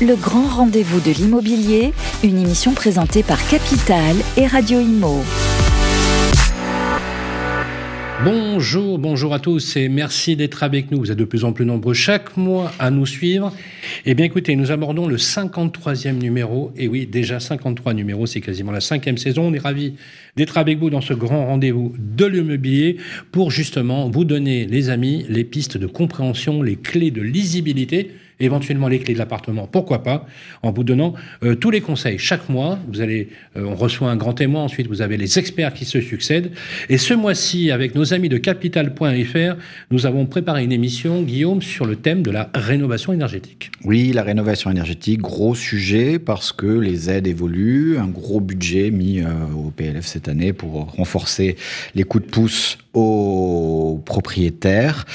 Le grand rendez-vous de l'immobilier, une émission présentée par Capital et Radio Imo. Bonjour, bonjour à tous et merci d'être avec nous. Vous êtes de plus en plus nombreux chaque mois à nous suivre. Eh bien écoutez, nous abordons le 53e numéro. Et oui, déjà 53 numéros, c'est quasiment la cinquième saison. On est ravis d'être avec vous dans ce grand rendez-vous de l'immobilier pour justement vous donner, les amis, les pistes de compréhension, les clés de lisibilité éventuellement les clés de l'appartement, pourquoi pas, en vous donnant euh, tous les conseils. Chaque mois, vous allez, euh, on reçoit un grand témoin, ensuite vous avez les experts qui se succèdent. Et ce mois-ci, avec nos amis de capital.fr, nous avons préparé une émission, Guillaume, sur le thème de la rénovation énergétique. Oui, la rénovation énergétique, gros sujet parce que les aides évoluent, un gros budget mis euh, au PLF cette année pour renforcer les coups de pouce aux propriétaires.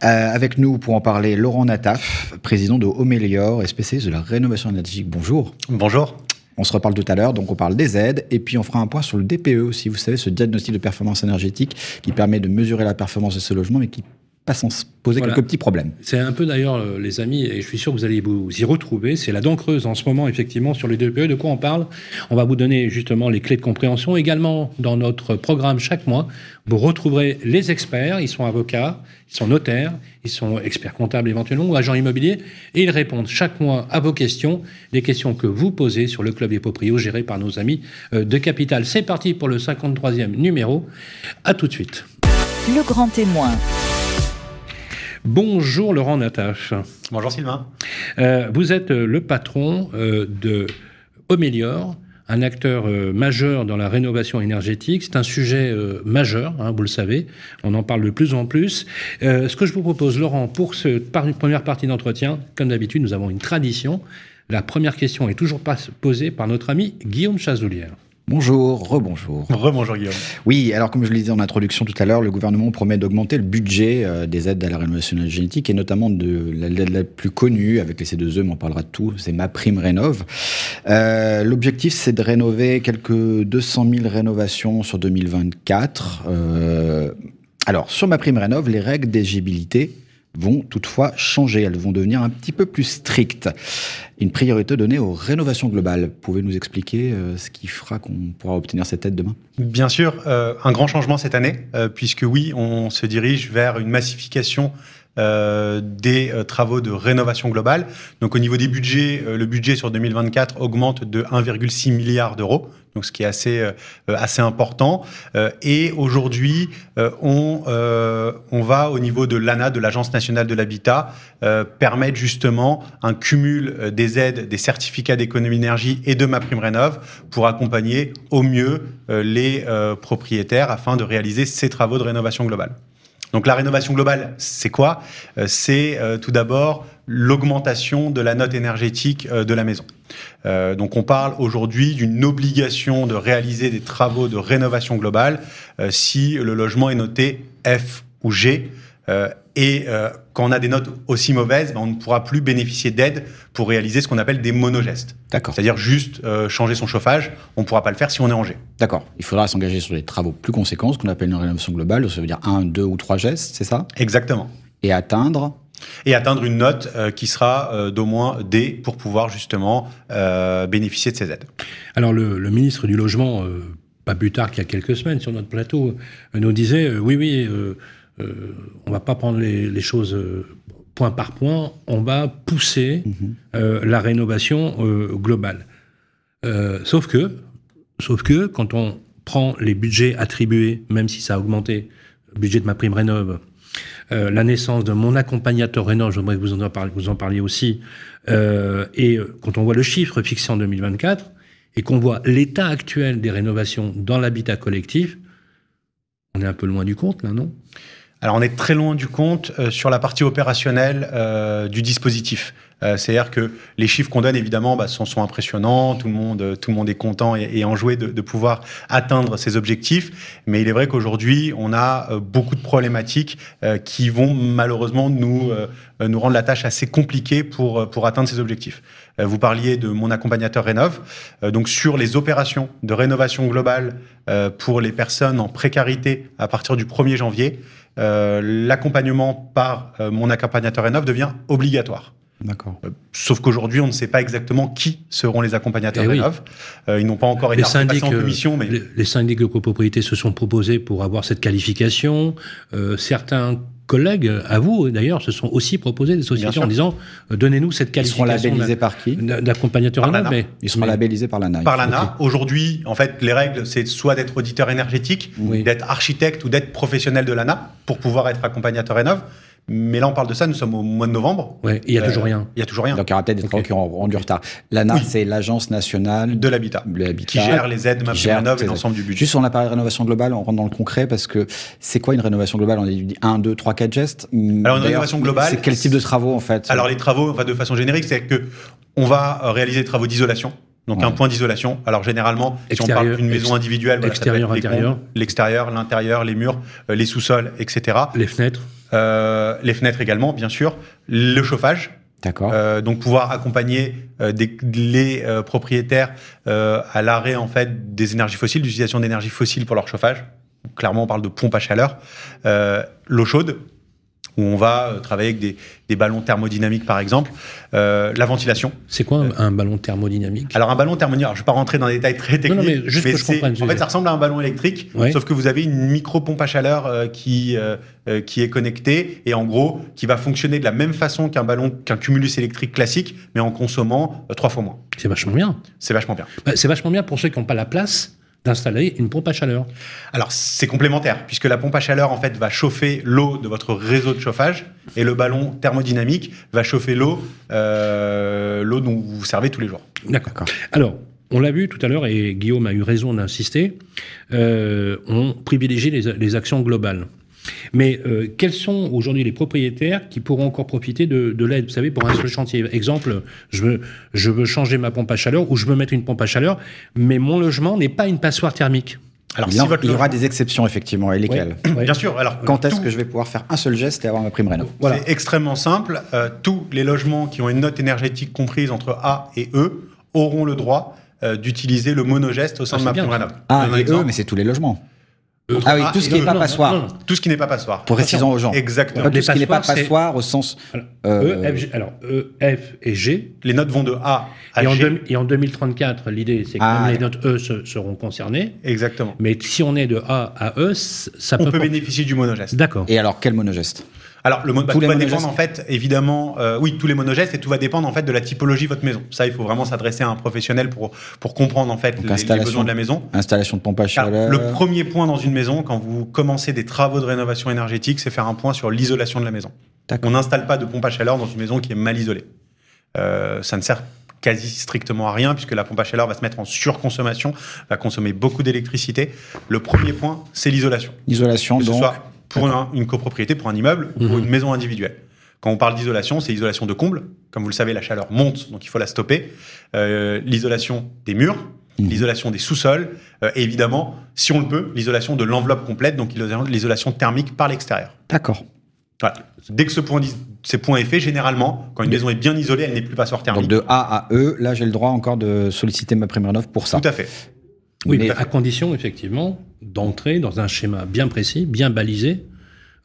avec nous pour en parler, Laurent Nataf, président de Homélior et spécialiste de la rénovation énergétique. Bonjour. Bonjour. On se reparle tout à l'heure, donc on parle des aides, et puis on fera un point sur le DPE aussi, vous savez, ce diagnostic de performance énergétique qui permet de mesurer la performance de ce logement, mais qui pas sans poser quelques petits problèmes. C'est un peu d'ailleurs, euh, les amis, et je suis sûr que vous allez vous y retrouver, c'est la dent creuse en ce moment, effectivement, sur les DPE. De quoi on parle? On va vous donner justement les clés de compréhension. Également, dans notre programme chaque mois, vous retrouverez les experts. Ils sont avocats, ils sont notaires, ils sont experts comptables éventuellement ou agents immobiliers, et ils répondent chaque mois à vos questions, des questions que vous posez sur le club des proprios géré par nos amis euh, de Capital. C'est parti pour le 53e numéro. À tout de suite. Le grand témoin. Bonjour Laurent Natache. Bonjour Sylvain. Euh, vous êtes euh, le patron euh, de Homélior, un acteur majeur dans la rénovation énergétique. C'est un sujet majeur, hein, vous le savez. On en parle de plus en plus. ce que je vous propose, Laurent, pour cette première partie d'entretien, comme d'habitude, nous avons une tradition. La première question est toujours posée par notre ami Guillaume Chazoulière. Bonjour, rebonjour. Rebonjour Guillaume. Oui, alors comme je le disais en introduction tout à l'heure, le gouvernement promet d'augmenter le budget euh, des aides à la rénovation énergétique et notamment de l'aide la, plus connue avec les C2E, mais on parlera de tout, c'est ma prime rénove. Euh, L'objectif c'est de rénover quelques 200 000 rénovations sur 2024. Euh, alors sur ma prime rénove, les règles d'éligibilité vont toutefois changer. Elles vont devenir un petit peu plus strictes. Une priorité donnée aux rénovations globales. Pouvez nous expliquer euh, ce qui fera qu'on pourra obtenir cette aide demain? Bien sûr, euh, un grand changement cette année, euh, puisque oui, on se dirige vers une massification des travaux de rénovation globale. Donc au niveau des budgets, le budget sur 2024 augmente de 1,6 milliard d'euros, donc ce qui est assez assez important. et aujourd'hui, on on va au niveau de l'ANA, de l'Agence nationale de l'habitat, permettre justement un cumul des aides, des certificats d'économie d'énergie et de ma prime rénov pour accompagner au mieux les propriétaires afin de réaliser ces travaux de rénovation globale. Donc la rénovation globale, c'est quoi? Euh, C'est euh, tout d'abord l'augmentation de la note énergétique euh, de la maison. donc on parle aujourd'hui d'une obligation de réaliser des travaux de rénovation globale si le logement est noté F ou G. Et euh, quand on a des notes aussi mauvaises, ben, on ne pourra plus bénéficier d'aide pour réaliser ce qu'on appelle des monogestes. D'accord. C'est-à-dire juste euh, changer son chauffage, on ne pourra pas le faire si on est en G. D'accord. Il faudra s'engager sur des travaux plus conséquents, ce qu'on appelle une rénovation globale, ça veut dire un, deux ou trois gestes, c'est ça? Exactement. Et atteindre et atteindre une note euh, qui sera d'au moins D pour pouvoir justement bénéficier de ces aides. Alors le, le ministre du Logement, pas plus tard qu'il y a quelques semaines sur notre plateau, nous disait oui, oui euh, on va pas prendre les, choses euh, point par point, on va pousser mhm. euh, la rénovation globale. sauf que, sauf que quand on prend les budgets attribués, même si ça a augmenté, le budget de ma prime rénove, la naissance de mon accompagnateur rénov, j'aimerais que vous en, parliez, aussi, et quand on voit le chiffre fixé en 2024, et qu'on voit l'état actuel des rénovations dans l'habitat collectif, on est un peu loin du compte là, non? Alors on est très loin du compte euh, sur la partie opérationnelle euh, du dispositif. Euh, c'est-à-dire que les chiffres qu'on donne, évidemment, bah, sont, sont, impressionnants. Tout le monde, tout le monde est content et, et enjoué de, de, pouvoir atteindre ces objectifs. Mais il est vrai qu'aujourd'hui, on a beaucoup de problématiques qui vont malheureusement nous, nous rendre la tâche assez compliquée pour, pour atteindre ces objectifs. Vous parliez de mon accompagnateur Rénov. Donc sur les opérations de rénovation globale pour les personnes en précarité à partir du 1er janvier, euh, l'accompagnement par euh, mon accompagnateur Rénov devient obligatoire. D'accord. Euh, sauf qu'aujourd'hui, on ne sait pas exactement qui seront les accompagnateurs Eh oui. Rénov. Euh, ils n'ont pas encore été syndics, en euh, commission, mais les, les syndics de copropriété se sont proposés pour avoir cette qualification. Euh, certains collègues, à vous d'ailleurs, se sont aussi proposés des sociétés en disant euh, donnez-nous cette Ils seront qualification labellisés par qui d'a- d'accompagnateur l'ANA. mais Ils seront mais- labellisés par l'ANA. par l'ANA. Aujourd'hui, en fait, les règles, c'est soit d'être auditeur énergétique, Oui. d'être architecte ou d'être professionnel de l'ANA pour pouvoir être accompagnateur Rénov. Mais là, on parle de ça, nous sommes au mois de novembre. Ouais, il y a Euh, toujours rien. Il y a toujours rien. Donc il y aura peut-être des Ok. travaux qui auront, du retard. L'ANA, Oui. c'est l'Agence nationale De l'habitat. Qui gère les aides, ma qui gère Rénov et l'ensemble du budget. Juste on a parlé de rénovation globale, on rentre dans le concret parce que c'est quoi une rénovation globale? On a dit 1, 2, 3, 4 gestes? Alors, une rénovation globale, C'est quel type de travaux en fait? Alors les travaux, enfin, de façon générique, c'est que on va euh, réaliser des travaux d'isolation. Donc Ouais. un point d'isolation. Alors généralement, si on parle d'une maison individuelle, voilà, ça peut extérieur, être les l'extérieur, l'intérieur, les murs, euh, les sous-sols, etc. Les fenêtres. Euh, les fenêtres également, bien sûr. Le chauffage. D'accord. Euh, donc pouvoir accompagner euh, des, les euh, propriétaires à l'arrêt en fait des énergies fossiles, d'utilisation d'énergie fossile pour leur chauffage. Clairement, on parle de pompe à chaleur. L'eau chaude, où on va euh, travailler avec des, des ballons thermodynamiques par exemple. Euh, la ventilation. C'est quoi un, un ballon thermodynamique? Alors un ballon thermodynamique, je ne vais pas rentrer dans des détails très techniques, non, mais juste que je comprenne en fait ça ressemble à un ballon électrique, Ouais. sauf que vous avez une micro pompe à chaleur euh, qui euh, euh, qui est connectée et en gros qui va fonctionner de la même façon qu'un ballon qu'un cumulus électrique classique, mais en consommant euh, trois fois moins. C'est vachement bien. C'est vachement bien. Bah, c'est vachement bien pour ceux qui n'ont pas la place d'installer une pompe à chaleur. Alors c'est complémentaire puisque la pompe à chaleur en fait va chauffer l'eau de votre réseau de chauffage et le ballon thermodynamique va chauffer l'eau euh, l'eau dont vous vous servez tous les jours. D'accord. Alors, on l'a vu tout à l'heure, et Guillaume a eu raison d'insister, euh, on privilégie les, les actions globales. Mais euh, quels sont aujourd'hui les propriétaires qui pourront encore profiter de, de l'aide? Vous savez, pour un seul chantier. Exemple, je veux, je veux changer ma pompe à chaleur ou je veux mettre une pompe à chaleur, mais mon logement n'est pas une passoire thermique. Alors il, si y en- votre il y aura des exceptions effectivement. Et lesquelles? Ouais. bien sûr. Alors Quand est-ce tout- que je vais pouvoir faire un seul geste et avoir ma prime rénov? Voilà. C'est extrêmement simple. Euh, tous les logements qui ont une note énergétique comprise entre A et E auront le droit euh, d'utiliser le monogeste au sein Ah, de ma bien, prime ça. rénov. Ah, et exemple. mais c'est tous les logements. Euh, Ah oui, Ah, tout ce qui n'est pas passoire. non, non. Tout ce qui n'est pas passoire. Pour précisons aux gens. Exactement. Tout ce qui n'est pas passoire au sens. Alors, euh, E, F, G- alors, E, F et G. Les notes vont de A à Et en, G. et en 2034, l'idée, c'est que Ah, même les notes E se- seront concernées. Exactement. Mais si on est de A à E, ça On peut... peut porter- bénéficier du monogeste. D'accord. Et alors, quel monogeste? Alors, le mon- bah, tout va dépendre en fait, évidemment, euh, oui, tous les monogestes et tout va dépendre en fait de la typologie de votre maison. Ça, il faut vraiment s'adresser à un professionnel pour pour comprendre en fait Donc, les, besoins de la maison. Installation de pompe à chaleur. le premier point dans une maison, quand vous commencez des travaux de rénovation énergétique, c'est faire un point sur l'isolation de la maison. D'accord. On n'installe pas de pompe à chaleur dans une maison qui est mal isolée. Euh, ça ne sert quasi strictement à rien puisque la pompe à chaleur va se mettre en surconsommation, va consommer beaucoup d'électricité. Le premier point, c'est l'isolation. Isolation, Que ce donc. soit pour un- une copropriété, pour un immeuble ou pour Mhm. une maison individuelle. Quand on parle d'isolation, c'est isolation de comble. Comme vous le savez, la chaleur monte, donc il faut la stopper. Euh, l'isolation des murs, Mhm. l'isolation des sous-sols, euh, et évidemment, si on le peut, l'isolation de l'enveloppe complète, donc l'isolation- thermique par l'extérieur. D'accord. Voilà. Dès que ce point, ces points est fait, généralement, quand une maison est bien isolée, elle n'est plus passoire thermique. Donc de A à E, là j'ai le droit encore de solliciter ma prime rénov pour ça. Tout à fait. Oui, Mais- mais à condition, effectivement, d'entrer dans un schéma bien précis, bien balisé,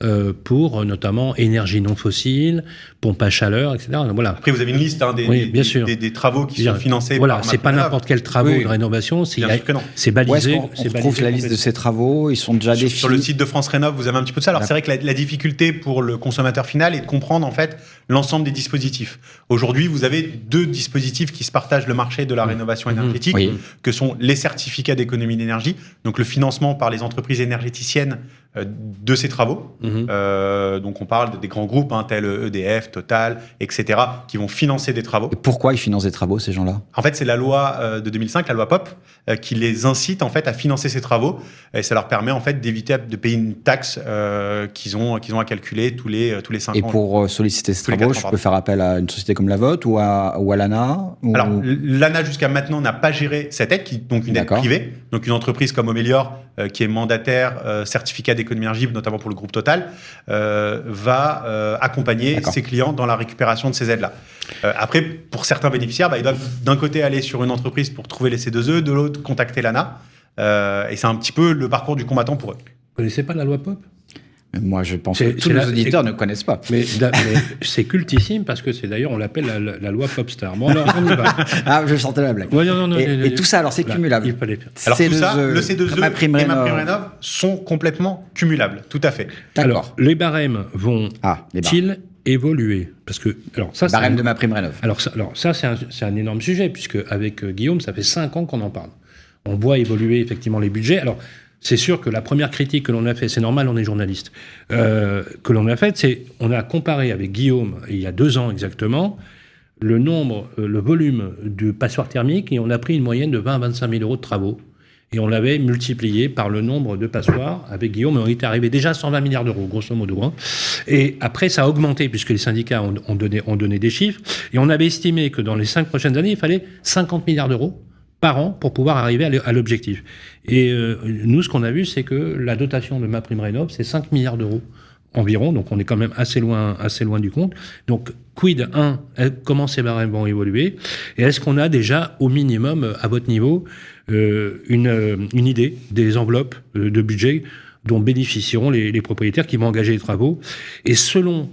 euh, pour notamment énergie non fossile, pompe à chaleur, etc. Voilà. Après, vous avez une liste hein, des, Oui, des- bien des- sûr. des- des travaux qui Bien- sont financés Voilà, c'est pas n'importe quel travaux Oui. de rénovation, c'est balisé. c'est on balisé trouve la liste de ces travaux Ils sont déjà Sur, définis. sur le site de France Rénov, vous avez un petit peu de ça. Alors c'est vrai que la, la difficulté pour le consommateur final est de comprendre en fait l'ensemble des dispositifs. Aujourd'hui, vous avez deux dispositifs qui se partagent le marché de la rénovation Mhm. énergétique, Oui. que sont les certificats d'économie d'énergie, donc le financement par les entreprises énergéticiennes de ces travaux. Mhm. Euh, donc on parle de- des grands groupes hein, tels EDF, Total, etc., qui vont financer des travaux. Et pourquoi ils financent des travaux, ces gens-là? En fait, c'est la loi euh, de 2005, la loi POP, euh, qui les incite en fait à financer ces travaux et ça leur permet en fait d'éviter de payer une taxe euh, qu'ils ont qu'ils ont à calculer tous les euh, tous les 5 Et ans. pour euh, solliciter ces travaux, je ans, peux faire appel à une société comme la vôtre ou à, ou à l'ANA ou- Alors, l'ANA jusqu'à maintenant n'a pas géré cette aide, qui donc une aide privée. Donc une entreprise comme Omelior, euh, qui est mandataire euh, certificat notamment pour le groupe Total, euh, va euh, accompagner ses clients dans la récupération de ces aides-là. Euh, après, pour certains bénéficiaires, bah, ils doivent d'un côté aller sur une entreprise pour trouver les C2E, de l'autre contacter l'ANA. Euh, et c'est un petit peu le parcours du combattant pour eux. Vous connaissez pas la loi POP? Moi, je pense que tous les auditeurs ne connaissent pas. Mais, c'est cultissime parce que c'est d'ailleurs, on l'appelle la, loi Popstar. Bon, alors, on y va. ah, je sentais la blague. et, tout ça, alors, c'est cumulable. Alors, tout ça, le C2E et ma prime rénov sont complètement cumulables. Tout à fait. Alors, les barèmes vont-ils ah, évoluer? Parce que alors ça, barème de ma prime rénov. Alors ça, alors ça c'est un, un, énorme sujet puisque avec euh, Guillaume, ça fait cinq ans qu'on en parle. On voit évoluer effectivement les budgets. Alors c'est sûr que la première critique que l'on a fait, c'est normal, on est journaliste, euh, que l'on a faite, c'est on a comparé avec Guillaume il y a deux ans exactement le nombre, euh, le volume de passoires thermiques et on a pris une moyenne de 20 à 25 000 euros de travaux. Et on l'avait multiplié par le nombre de passoires. Avec Guillaume, on était arrivé déjà à 120 milliards d'euros, grosso modo. Hein. Et après, ça a augmenté, puisque les syndicats ont donné des chiffres. Et on avait estimé que dans les cinq prochaines années, il fallait 50 milliards d'euros par an pour pouvoir arriver à l'objectif. Et euh, nous, ce qu'on a vu, c'est que la dotation de ma prime rénov, c'est 5 milliards d'euros environ, donc on est quand même assez loin, assez loin du compte. Donc, quid, un, comment ces barèmes vont évoluer? Et est-ce qu'on a déjà, au minimum, à votre niveau, euh, une, une, idée des enveloppes euh, de budget dont bénéficieront les, les propriétaires qui vont engager les travaux? Et selon,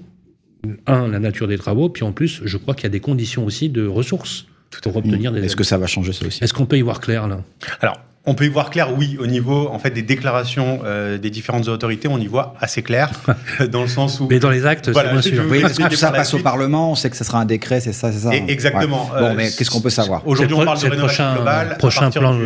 un, la nature des travaux, puis en plus, je crois qu'il y a des conditions aussi de ressources pour obtenir des. Est-ce que ça va changer ça aussi Est-ce qu'on peut y voir clair là? Alors, on peut y voir clair, oui, au niveau en fait des déclarations euh, des différentes autorités, on y voit assez clair, dans le sens où. Mais dans les actes, c'est bien sûr. Oui, parce que tout ça passe au Parlement, on sait que ce sera un décret, c'est ça, c'est ça. exactement. bon, euh, mais qu'est-ce qu'on peut savoir Aujourd'hui, on parle de rénovation prochain, globale. Prochain plan,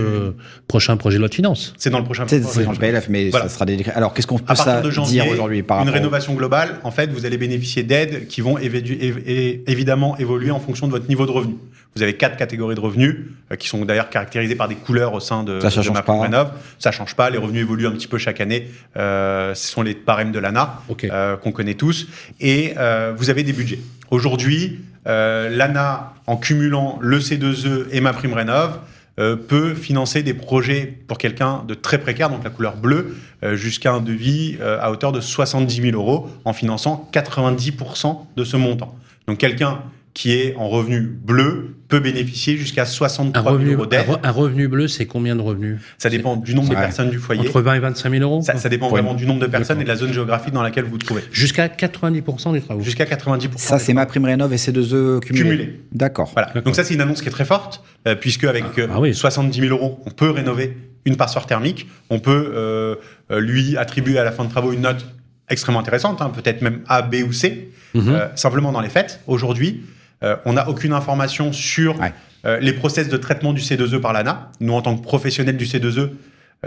prochain projet de loi de finances. C'est dans le prochain. C'est dans le PLF, mais ça sera des décrets. Alors, qu'est-ce qu'on peut ça dire aujourd'hui par Une rénovation globale, en fait, vous allez bénéficier d'aides qui vont évidemment évoluer en fonction de votre niveau de revenu. Vous avez quatre catégories de revenus euh, qui sont d'ailleurs caractérisées par des couleurs au sein de, ça, ça de ma Rénov. Ça change pas. Les revenus évoluent un petit peu chaque année. Euh, ce sont les barèmes de l'ANA euh, qu'on connaît tous. Et vous avez des budgets. Aujourd'hui, l'ANA, en cumulant le C2E et ma prime Rénov, peut financer des projets pour quelqu'un de très précaire, donc la couleur bleue, jusqu'à un devis à hauteur de 70 000 euros en finançant 90% de ce montant. Donc quelqu'un qui est en revenu bleu peut bénéficier jusqu'à 63 000 euros d'aide. Un revenu bleu, c'est combien de revenus Ça dépend du nombre de personnes du foyer. Entre 20 et 25 000 euros Ça, dépend vraiment du nombre de personnes et de la zone géographique dans laquelle vous vous trouvez. Jusqu'à 90% des travaux Jusqu'à 90%. Ça, c'est ma prime rénov et C2E cumulés. Cumulé. D'accord. Voilà. Donc ça, c'est une annonce qui est très forte, euh, puisque avec ah, 70 000 euros, on peut rénover une passoire thermique. On peut euh, euh, lui attribuer à la fin de travaux une note extrêmement intéressante, hein, peut-être même A, B ou C. Mhm. simplement dans les faits, aujourd'hui, euh, on n'a aucune information sur euh, les process de traitement du C2E par l'ANA. Nous, en tant que professionnels du C2E,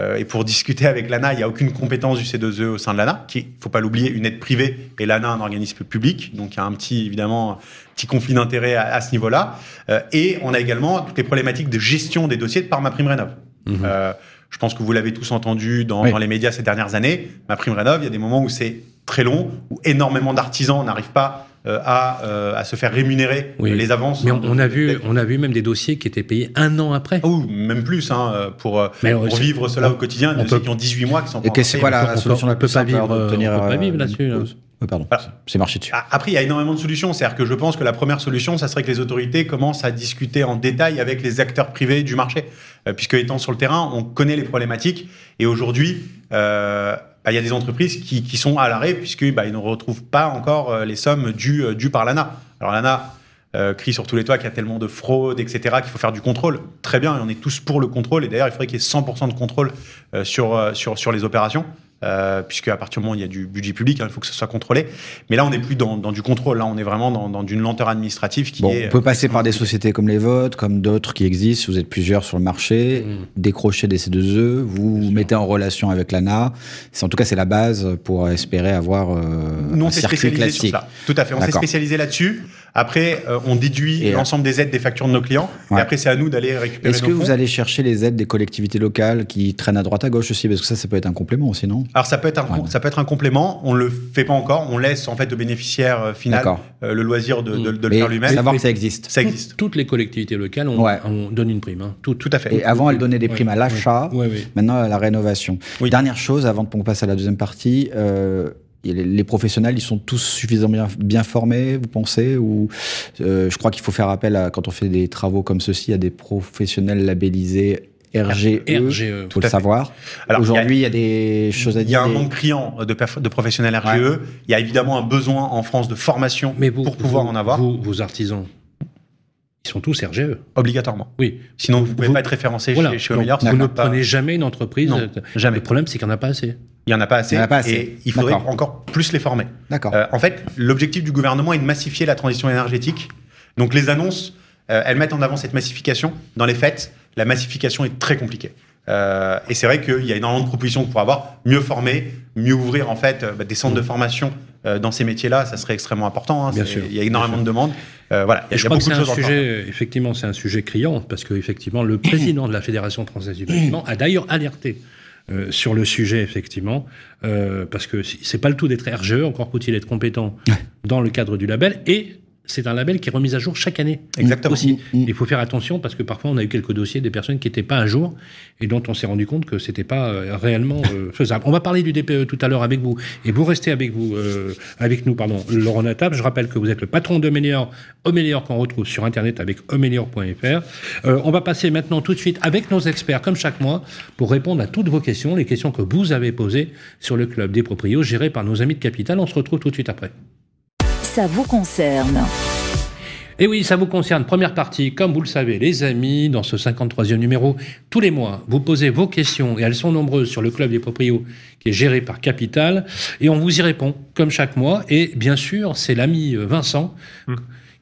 euh, et pour discuter avec l'ANA, il n'y a aucune compétence du C2E au sein de l'ANA, qui, il ne faut pas l'oublier, une aide privée et l'ANA un organisme public. Donc il y a un petit, évidemment, petit conflit d'intérêt à, ce niveau-là. et on a également toutes les problématiques de gestion des dossiers par ma prime rénov. Mhm. je pense que vous l'avez tous entendu dans, dans, les médias ces dernières années. Ma prime rénov, il y a des moments où c'est très long, où énormément d'artisans n'arrivent pas à, euh, à, se faire rémunérer les avances. Mais on, a vu, on a vu même des dossiers qui étaient payés un an après. Ou même plus, hein, pour, pour vivre cela au quotidien, des dossiers qui ont 18 mois qui sont Et c'est quoi la, solution la plus simple On peut pas vivre là-dessus. pardon, c'est marché dessus. Après, il y a énormément de solutions. C'est-à-dire que je pense que la première solution, ça serait que les autorités commencent à discuter en détail avec les acteurs privés du marché. Euh, puisque étant sur le terrain, on connaît les problématiques. Et aujourd'hui, euh, bah, il y a des entreprises qui, sont à l'arrêt puisqu'ils bah, ne retrouvent pas encore euh, les sommes dues, euh, dues par l'ANA. Alors l'ANA euh, crie sur tous les toits qu'il y a tellement de fraude, etc., qu'il faut faire du contrôle. Très bien, on est tous pour le contrôle. Et d'ailleurs, il faudrait qu'il y ait 100% de contrôle sur les opérations. Euh, puisque à partir du moment où il y a du budget public, hein, il faut que ce soit contrôlé. Mais là, on n'est plus dans, dans, du contrôle. Là, on est vraiment dans, dans d'une lenteur administrative qui est. On peut passer par des sociétés comme les vôtres, comme d'autres qui existent. Vous êtes plusieurs sur le marché, mmh. décrocher des C2E, vous vous mettez en relation avec l'ANA. En tout cas, c'est la base pour espérer avoir euh, Nous, on s'est spécialisé sur ça. Tout à fait. On s'est spécialisé là-dessus. Après, euh, on déduit euh, l'ensemble des aides des factures de nos clients. Et après, c'est à nous d'aller récupérer. Est-ce que vous allez chercher les aides des collectivités locales qui traînent à droite à gauche aussi? Parce que ça, ça peut être un complément aussi, non? Alors, ça peut être un, ça peut être un complément. On le fait pas encore. On laisse en fait au bénéficiaire euh, final le loisir de, de, le faire lui-même. Savoir que ça existe. Ça existe. Toutes les collectivités locales, on, donne une prime. Hein. Tout, tout, à fait. Et avant, elles donnaient des primes à l'achat. Maintenant, à la rénovation. Dernière chose, avant qu'on passe à la deuxième partie les professionnels, ils sont tous suffisamment bien, formés, vous pensez Ou euh, je crois qu'il faut faire appel à, quand on fait des travaux comme ceci, à des professionnels labellisés RGE, RGE. faut le savoir. Aujourd'hui, il y, a des choses à dire. Il y a un manque criant de, de professionnels RGE. Il y a évidemment un besoin en France de formation Mais vous, pour pouvoir vous- en avoir. Vous, vos artisans, ils sont tous RGE. Obligatoirement. Oui. Sinon, vous ne pouvez Vous- pas être référencé Voilà. chez, chez vous ne pas- prenez jamais une entreprise. Non, jamais. Le problème, c'est qu'il n'y en a pas assez. Il n'y en a pas assez. Il y en a pas assez. Et il faudrait encore plus les former. D'accord. Euh, en fait, l'objectif du gouvernement est de massifier la transition énergétique. Donc les annonces, euh, elles mettent en avant cette massification. Dans les faits, la massification est très compliquée. Euh, et c'est vrai qu'il y a énormément de propositions pour avoir mieux former, mieux ouvrir en fait euh, bah, des centres de formation euh, dans ces métiers-là. Ça serait extrêmement important. hein. Bien sûr, Il y a énormément de demandes. Euh, voilà, il y Et a, je y a crois que beaucoup de un choses sujet, effectivement, c'est un sujet criant, parce que effectivement, le président de la Fédération française du bâtiment a d'ailleurs alerté euh, sur le sujet, effectivement, euh, parce que c'est pas le tout d'être RGE, encore faut-il être compétent dans le cadre du label, et c'est un label qui est remis à jour chaque année. Exactement. Aussi. Mm, mm. Il faut faire attention parce que parfois on a eu quelques dossiers des personnes qui n'étaient pas à jour et dont on s'est rendu compte que c'était pas euh, réellement euh, faisable. On va parler du DPE tout à l'heure avec vous et vous restez avec vous, euh, avec nous, pardon, Laurent Natap. Je rappelle que vous êtes le patron d'Omelior, Omelior qu'on retrouve sur internet avec omelior.fr. On va passer maintenant tout de suite avec nos experts comme chaque mois pour répondre à toutes vos questions, les questions que vous avez posées sur le club des proprios géré par nos amis de Capital. On se retrouve tout de suite après. Ça vous concerne. Et oui, ça vous concerne. Première partie, comme vous le savez, les amis, dans ce 53e numéro, tous les mois, vous posez vos questions, et elles sont nombreuses sur le Club des Proprios, qui est géré par Capital, et on vous y répond, comme chaque mois. Et bien sûr, c'est l'ami euh, Vincent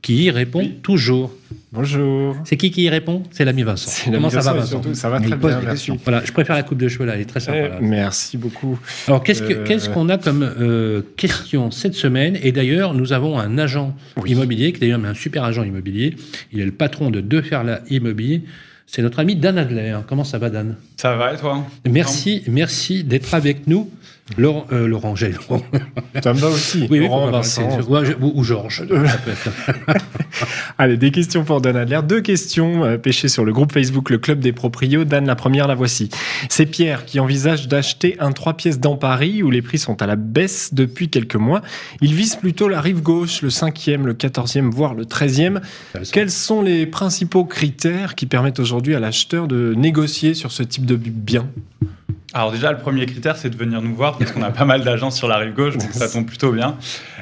qui y répond toujours. Bonjour. C'est qui qui y répond? C'est l'ami Vincent. Comment ça va, Vincent, surtout, Ça va très bien, merci. Voilà, je préfère la coupe de cheveux là, elle est très sympa. Là. Merci beaucoup. Alors, qu'est-ce que- Euh, qu'est-ce qu'on a comme euh, question cette semaine? Et d'ailleurs, nous avons un agent Oui. immobilier, qui est d'ailleurs un super agent immobilier. Il est le patron de Deux Ferla Immobilier. C'est notre ami Dan Adler. Comment ça va, Dan? Ça va et toi? Merci, merci d'être avec nous. Laurent, euh, Laurent. Ça me va aussi. Oui, Laurent, Vincent. ou, Georges. Allez, des questions pour Dan Adler. Deux questions euh, pêchées sur le groupe Facebook Le Club des Proprios. Dan, la première, la voici. C'est Pierre qui envisage d'acheter un 3 pièces dans Paris où les prix sont à la baisse depuis quelques mois. Il vise plutôt la rive gauche, le 5e, le 14e, voire le 13e. Quels sont les principaux critères qui permettent aujourd'hui à l'acheteur de négocier sur ce type de bien? Alors déjà, le premier critère, c'est de venir nous voir parce qu'on a pas mal d'agences sur la rive gauche, donc ça tombe plutôt bien.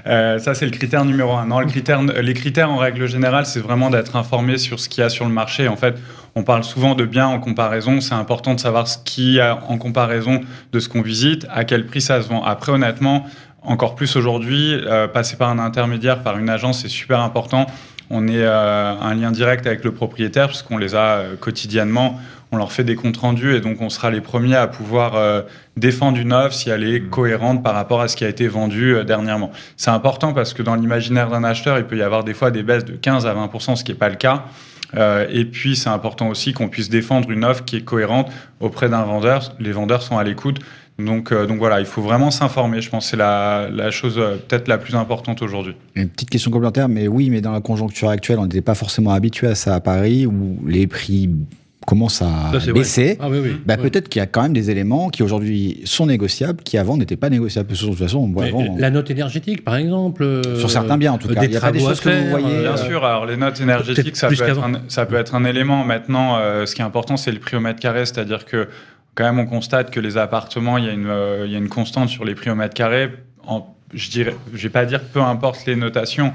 Euh, ça, c'est le critère numéro un. Non, le critère, les critères, en règle générale, c'est vraiment d'être informé sur ce qu'il y a sur le marché. En fait, on parle souvent de biens en comparaison. C'est important de savoir ce qu'il y a en comparaison de ce qu'on visite, à quel prix ça se vend. Après, honnêtement, encore plus aujourd'hui, euh, passer par un intermédiaire, par une agence, c'est super important. On est euh, un lien direct avec le propriétaire puisqu'on les a euh, quotidiennement. On leur fait des comptes rendus et donc on sera les premiers à pouvoir euh, défendre une offre si elle est cohérente par rapport à ce qui a été vendu euh, dernièrement. C'est important parce que dans l'imaginaire d'un acheteur, il peut y avoir des fois des baisses de 15 à 20% ce qui n'est pas le cas. Euh, et puis c'est important aussi qu'on puisse défendre une offre qui est cohérente auprès d'un vendeur. Les vendeurs sont à l'écoute. Donc, euh, donc voilà, il faut vraiment s'informer. Je pense que c'est la, la chose euh, peut-être la plus importante aujourd'hui. Une petite question complémentaire, mais oui, mais dans la conjoncture actuelle, on n'était pas forcément habitué à ça à Paris, où les prix commencent à Ça, baisser. Ah oui, oui. Bah, oui. Peut-être qu'il y a quand même des éléments qui aujourd'hui sont négociables, qui avant n'étaient pas négociables. De toute façon, on voit Mais avant, La note énergétique, par exemple. euh, sur certains biens en tout cas. Des Il y a pas des choses que vous voyez. euh, Bien euh, sûr, alors les notes énergétiques, ça peut, être un, ça peut être un élément. Maintenant, euh, ce qui est important, c'est le prix au mètre carré, c'est-à-dire que quand même, on constate que les appartements, il y a une, euh, il y a une constante sur les prix au mètre carré. En, je dirais, je vais pas dire peu importe les notations.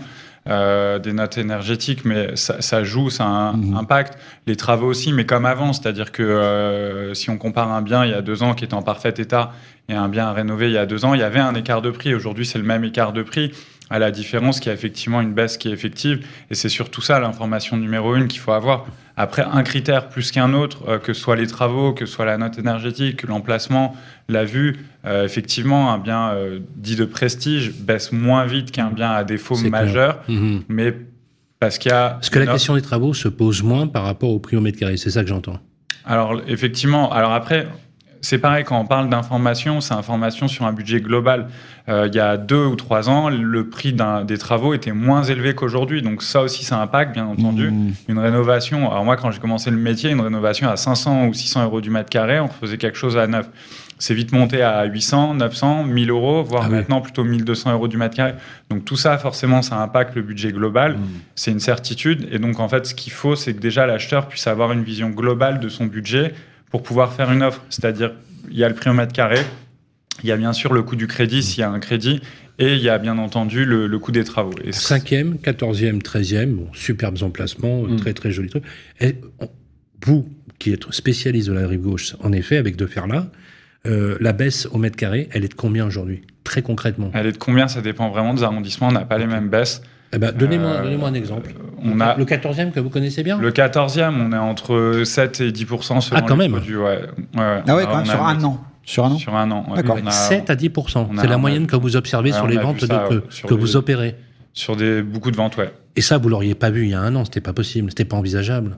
Euh, des notes énergétiques, mais ça, ça joue, ça a un impact. Les travaux aussi, mais comme avant, c'est-à-dire que euh, si on compare un bien il y a deux ans qui était en parfait état et un bien à rénover il y a deux ans, il y avait un écart de prix. Aujourd'hui, c'est le même écart de prix. À la différence qu'il y a effectivement une baisse qui est effective. Et c'est surtout ça l'information numéro une qu'il faut avoir. Après, un critère plus qu'un autre, euh, que ce soit les travaux, que ce soit la note énergétique, l'emplacement, la vue, euh, effectivement, un bien euh, dit de prestige baisse moins vite qu'un bien à défaut majeur. Mhm. Mais parce qu'il y a. Parce que la offre- question des travaux se pose moins par rapport au prix au mètre carré. C'est ça que j'entends. Alors, effectivement, alors après, c'est pareil, quand on parle d'information, c'est information sur un budget global. Euh, il y a deux ou trois ans, le prix des travaux était moins élevé qu'aujourd'hui. Donc, ça aussi, ça impacte, bien entendu. mmh. Une rénovation, alors moi, quand j'ai commencé le métier, une rénovation à 500 ou 600 euros du mètre carré, on faisait quelque chose à neuf. C'est vite monté à 800, 900, 1000 euros, voire Ah oui. maintenant plutôt 1200 euros du mètre carré. Donc tout ça, forcément, ça impacte le budget global. C'est une certitude. Et donc, en fait, ce qu'il faut, c'est que déjà l'acheteur puisse avoir une vision globale de son budget pour pouvoir faire une offre. C'est-à-dire, il y a le prix au mètre carré, il y a bien sûr le coût du crédit s'il y a un crédit, et il y a bien entendu le, le coût des travaux. Et Cinquième, quatorzième, treizième, bon, superbes emplacements, Mm. très très jolis trucs. Et on- vous, qui êtes spécialiste de la rive gauche, en effet, avec De Ferlat, euh, la baisse au mètre carré, elle est de combien aujourd'hui? Très concrètement. elle est de combien? Ça dépend vraiment des arrondissements. On n'a pas les mêmes baisses. Eh ben, donnez-moi, Euh, donnez-moi un exemple. On a Le quatorzième que vous connaissez bien le 14e, on est entre 7 et 10 selon Ah, quand les même. produits, ouais. Ouais. Ah ouais, quand même, a- sur un an. Sur un an Sur un an. ouais. D'accord. On a- 7 à 10 on a- C'est la moyenne que vous observez sur on les ventes ça, de- que, que les- vous opérez. Sur des, beaucoup de ventes, ouais. Et ça, vous l'auriez pas vu il y a un an, c'était pas possible, c'était pas envisageable.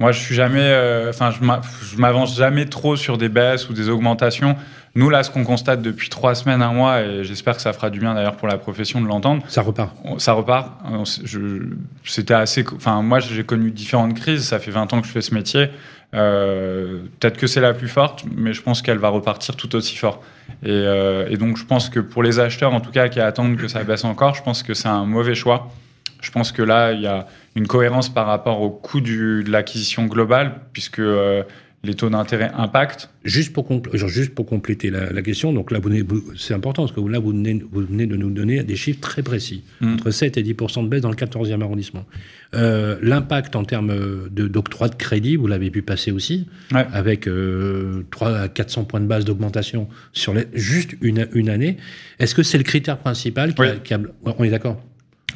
Moi, je suis jamais, euh, enfin, je m'a- je m'avance jamais trop sur des baisses ou des augmentations. Nous, là, ce qu'on constate depuis trois semaines, un mois, et j'espère que ça fera du bien d'ailleurs pour la profession de l'entendre, Ça repart. ça repart. C'était assez, enfin, moi, j'ai connu différentes crises. Ça fait 20 ans que je fais ce métier. Euh, Peut-être que c'est la plus forte, mais je pense qu'elle va repartir tout aussi fort. Et, euh, et donc, je pense que pour les acheteurs, en tout cas, qui attendent que ça baisse encore, je pense que c'est un mauvais choix. Je pense que là, il y a une cohérence par rapport au coût du, de l'acquisition globale, puisque euh, les taux d'intérêt impactent. Juste pour, compl- genre, juste pour compléter la, la question, donc là, c'est important parce que là, vous venez, vous venez de nous donner des chiffres très précis, Mm. entre 7 et 10% de baisse dans le 14e arrondissement. Euh, L'impact en termes de- d'octroi de crédit, vous l'avez vu passer aussi, Ouais. avec euh, 3 à 400 points de base d'augmentation sur les- juste une, une année. Est-ce que c'est le critère principal qui, a, qui a- On est d'accord?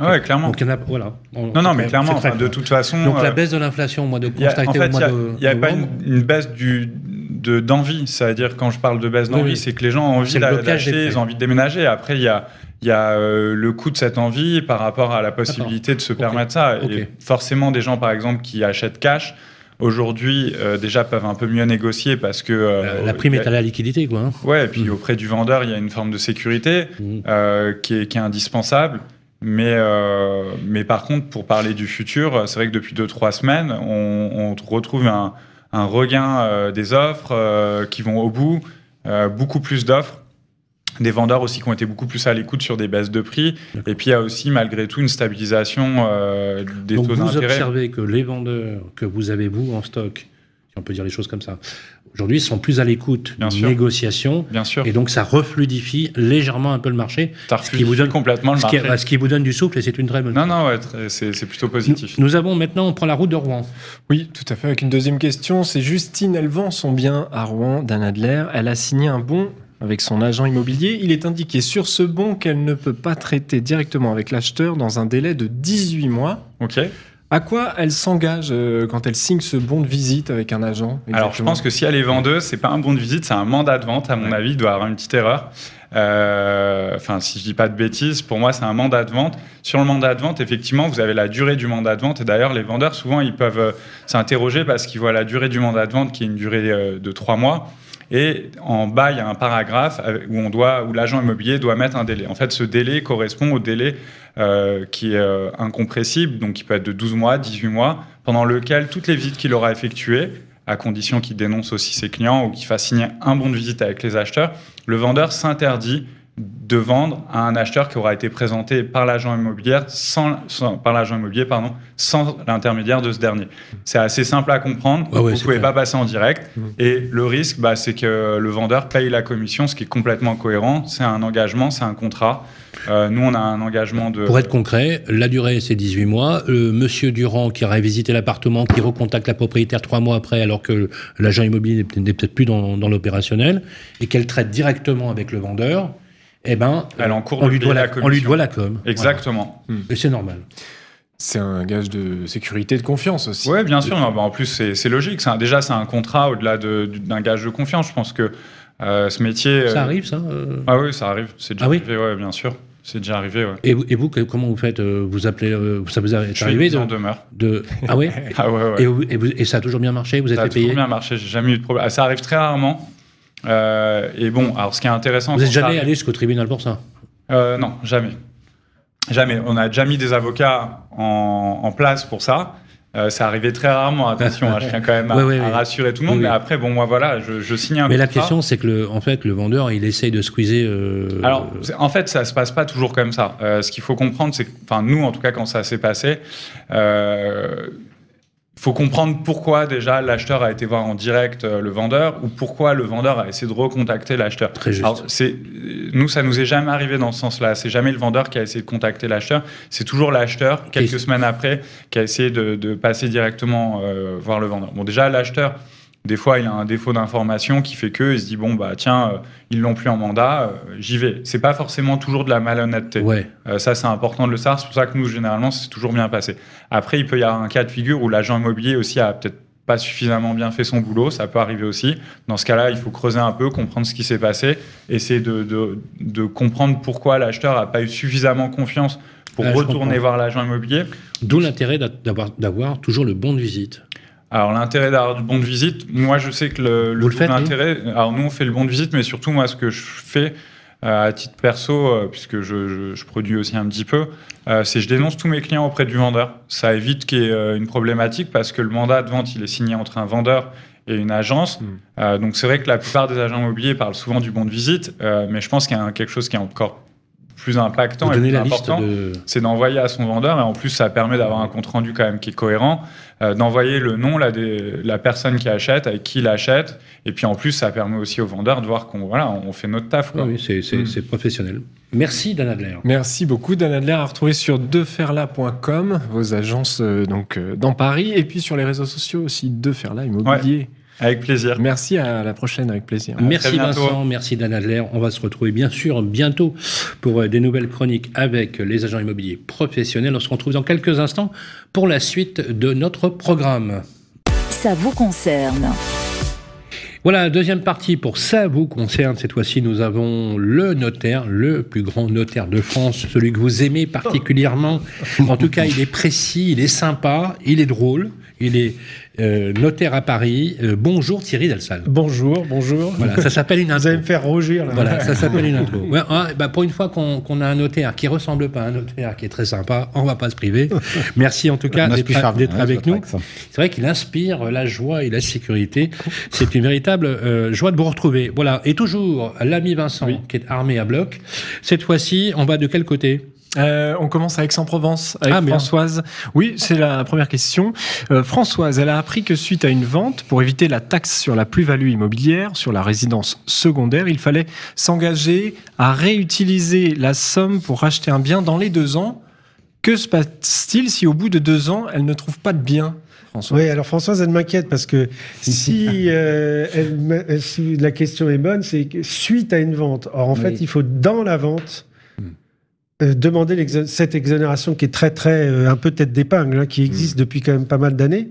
Ah Ouais, clairement. Donc, il y en a, voilà. On- Non, non, mais clairement, enfin, de toute façon. Donc, la euh, baisse de l'inflation au mois de Il y a- constaté en fait, au mois de. il n'y a, pas une, baisse du, de, d'envie. C'est-à-dire, quand je parle de baisse d'envie, oui. c'est que les gens ont envie d'acheter, ils ont envie de déménager. Après, il y a, y a euh, le coût de cette envie par rapport à la possibilité de se permettre ça. Et forcément, des gens, par exemple, qui achètent cash, aujourd'hui, euh, déjà peuvent un peu mieux négocier parce que. euh, la, prime a- est à la liquidité, quoi. hein. Ouais, et puis Mm. auprès du vendeur, il y a une forme de sécurité Mm. euh, qui, est, qui est indispensable. Mais, euh, mais par contre, pour parler du futur, c'est vrai que depuis 2-3 semaines, on, on retrouve un, un regain euh, des offres euh, qui vont au bout, beaucoup plus d'offres. Des vendeurs aussi qui ont été beaucoup plus à l'écoute sur des baisses de prix. Et puis il y a aussi malgré tout une stabilisation des Donc taux vous d'intérêt. observez que les vendeurs que vous avez, vous, en stock, si on peut dire les choses comme ça, aujourd'hui sont plus à l'écoute Bien d'une sûr. négociation. Bien sûr, Et donc ça refluidifie légèrement un peu le marché, ce qui vous donne- complètement le ce qui, marché. ce qui vous donne du souffle et c'est une très bonne Non, chose. non, ouais, c'est plutôt positif. nous avons maintenant, on prend la route de Rouen. Oui, tout à fait. Avec une deuxième question, c'est Justine, elle vend son bien à Rouen, Dan Adler. Elle a signé un bon avec son agent immobilier. Il est indiqué sur ce bon qu'elle ne peut pas traiter directement avec l'acheteur dans un délai de 18 mois. Ok. À quoi elle s'engage euh, quand elle signe ce bon de visite avec un agent Alors, je pense que si elle est vendeuse, c'est pas un bon de visite, c'est un mandat de vente. À mon Ouais. avis, il doit y avoir une petite erreur. Euh, Enfin, si je dis pas de bêtises, pour moi, c'est un mandat de vente. Sur le mandat de vente, effectivement, vous avez la durée du mandat de vente. Et d'ailleurs, les vendeurs, souvent, ils peuvent euh, s'interroger parce qu'ils voient la durée du mandat de vente qui est une durée de trois mois. Et en bas, il y a un paragraphe où l'agent immobilier doit mettre un délai. En fait, ce délai correspond au délai euh, qui est euh, incompressible, donc qui peut être de 12 mois, 18 mois, pendant lequel toutes les visites qu'il aura effectuées, à condition qu'il dénonce aussi ses clients ou qu'il fasse signer un bon de visite avec les acheteurs, le vendeur s'interdit de vendre à un acheteur qui aura été présenté par l'agent immobilier sans, sans- par l'agent immobilier pardon sans l'intermédiaire de ce dernier. C'est assez simple à comprendre. Ouais, ouais, Vous pouvez clair. pas passer en direct Mhm. et le risque, bah, c'est que le vendeur paye la commission, ce qui est complètement cohérent. C'est un engagement, c'est un contrat. Euh, nous, on a un engagement de. Pour être concret, la durée c'est 18 mois. Euh, Monsieur Durand qui aurait visité l'appartement, qui recontacte la propriétaire trois mois après, alors que l'agent immobilier n'est peut- n'est peut-être plus dans, dans l'opérationnel, et qu'elle traite directement avec le vendeur, eh ben, Elle encourt on de lui doit la, la on lui doit la com. Exactement. Voilà. Et c'est normal. c'est un gage de sécurité et de confiance aussi. Ouais, bien sûr. Non, bah, en plus, c'est logique. Un- déjà, c'est un contrat au-delà de- du- d'un gage de confiance. Je pense que euh, ce métier. Ça euh, arrive, ça euh Ah oui, ça arrive. C'est déjà Ah oui arrivé, ouais, bien sûr. C'est déjà arrivé, ouais. et, vous, et vous, que- comment vous faites Vous appelez, euh, ça vous est Je suis arrivé mise de, en demeure. de- Ah ouais, Ah ouais, ouais. et, vous- et vous- et ça a toujours bien marché Vous êtes ça a toujours bien marché. J'ai jamais eu de problème. Ah, ça arrive très rarement. Euh, et bon, alors ce qui est intéressant. Vous n'êtes jamais allé jusqu'au tribunal pour ça? Euh, non, jamais. Jamais. On a déjà mis des avocats en, en place pour ça. Euh, ça arrivait très rarement, attention, hein, je tiens quand même à, rassurer tout le monde. Mais après, bon, moi, voilà, je, je signe un Mais la contrat. question, c'est que le, en fait, le vendeur, il essaye de squeezer. euh, Alors, en fait, ça se passe pas toujours comme ça. Euh, ce qu'il faut comprendre, c'est que, enfin, nous, en tout cas, quand ça s'est passé, euh, faut comprendre pourquoi déjà l'acheteur a été voir en direct euh, le vendeur ou pourquoi le vendeur a essayé de recontacter l'acheteur. Très juste. Alors, c'est, nous, ça nous est jamais arrivé dans ce sens-là. C'est jamais le vendeur qui a essayé de contacter l'acheteur. C'est toujours l'acheteur, quelques semaines après, qui a essayé de, de passer directement euh, voir le vendeur. Bon, déjà, l'acheteur, des fois, il a un défaut d'information qui fait que il se dit bon bah tiens, euh, ils l'ont plus en mandat, euh, j'y vais. C'est pas forcément toujours de la malhonnêteté. Ouais. Euh, ça, c'est important de le savoir. C'est pour ça que nous, généralement, c'est toujours bien passé. Après, il peut y avoir un cas de figure où l'agent immobilier aussi a peut-être pas suffisamment bien fait son boulot. Ça peut arriver aussi. Dans ce cas-là, il faut creuser un peu, comprendre ce qui s'est passé, essayer de, de, de comprendre pourquoi l'acheteur a pas eu suffisamment confiance pour Ah, retourner voir l'agent immobilier. D'où l'intérêt d'a- d'avoir d'avoir toujours le bon de visite. Alors l'intérêt d'avoir du bon de visite, moi je sais que le, le faites, l'intérêt, alors nous on fait le bon de visite, mais surtout moi ce que je fais euh, à titre perso, euh, puisque je, je- je produis aussi un petit peu, euh, c'est je dénonce tous mes clients auprès du vendeur. Ça évite qu'il y ait euh, une problématique parce que le mandat de vente il est signé entre un vendeur et une agence. Mm. Euh, donc c'est vrai que la plupart des agents immobiliers parlent souvent du bon de visite, mais je pense qu'il y a quelque chose qui est encore plus impactant Vous et plus important de. c'est d'envoyer à son vendeur et en plus ça permet d'avoir un compte rendu quand même qui est cohérent, euh, d'envoyer le nom là, des, la personne qui achète, avec qui il achète, et puis en plus ça permet aussi au vendeur de voir qu'on voilà, on fait notre taf. Quoi. Oui, oui, c'est c'est- Mm. c'est professionnel. Merci, Dan Adler. Merci beaucoup, Dan Adler, à retrouver sur deferla.com, vos agences euh, donc euh, dans Paris, et puis sur les réseaux sociaux aussi, Deferla Immobilier. Avec plaisir. Merci, à la prochaine, avec plaisir. Merci. Vincent, merci Dan Adler. On va se retrouver bien sûr bientôt pour euh, des nouvelles chroniques avec les agents immobiliers professionnels. On se retrouve dans quelques instants pour la suite de notre programme. Ça vous concerne. Voilà, deuxième partie pour ça vous concerne. Cette fois-ci, nous avons le notaire, le plus grand notaire de France, celui que vous aimez particulièrement. En tout cas, il est précis, il est sympa, il est drôle, il est euh, notaire à Paris. Euh, bonjour Thierry Delsal. Bonjour, bonjour. Voilà, ça s'appelle une Vous intro. allez me faire rougir là. Voilà, ça s'appelle une intro. Ouais, ah, bah, pour une fois qu'on qu'on a un notaire qui ressemble pas à un notaire qui est très sympa, on va pas se priver. Merci en tout cas d'être avec nous. C'est vrai qu'il inspire la joie et la sécurité. C'est une véritable euh, joie de vous retrouver. Voilà. Et toujours l'ami Vincent Oui. qui est armé à bloc. Cette fois-ci, on va de quel côté? Euh, on commence à Aix-en-Provence avec Ah, bien. Françoise. Oui, c'est la première question. Euh, Françoise, elle a appris que suite à une vente, pour éviter la taxe sur la plus-value immobilière sur la résidence secondaire, il fallait s'engager à réutiliser la somme pour racheter un bien dans les deux ans. Que se passe-t-il si au bout de deux ans, elle ne trouve pas de bien François Oui, alors Françoise, elle m'inquiète parce que si, euh, elle me- si la question est bonne, c'est que suite à une vente. Or, en fait, il faut dans la vente euh, demander l'exo- cette exonération qui est très, très, euh, un peu tête d'épingle, hein, qui existe depuis quand même pas mal d'années,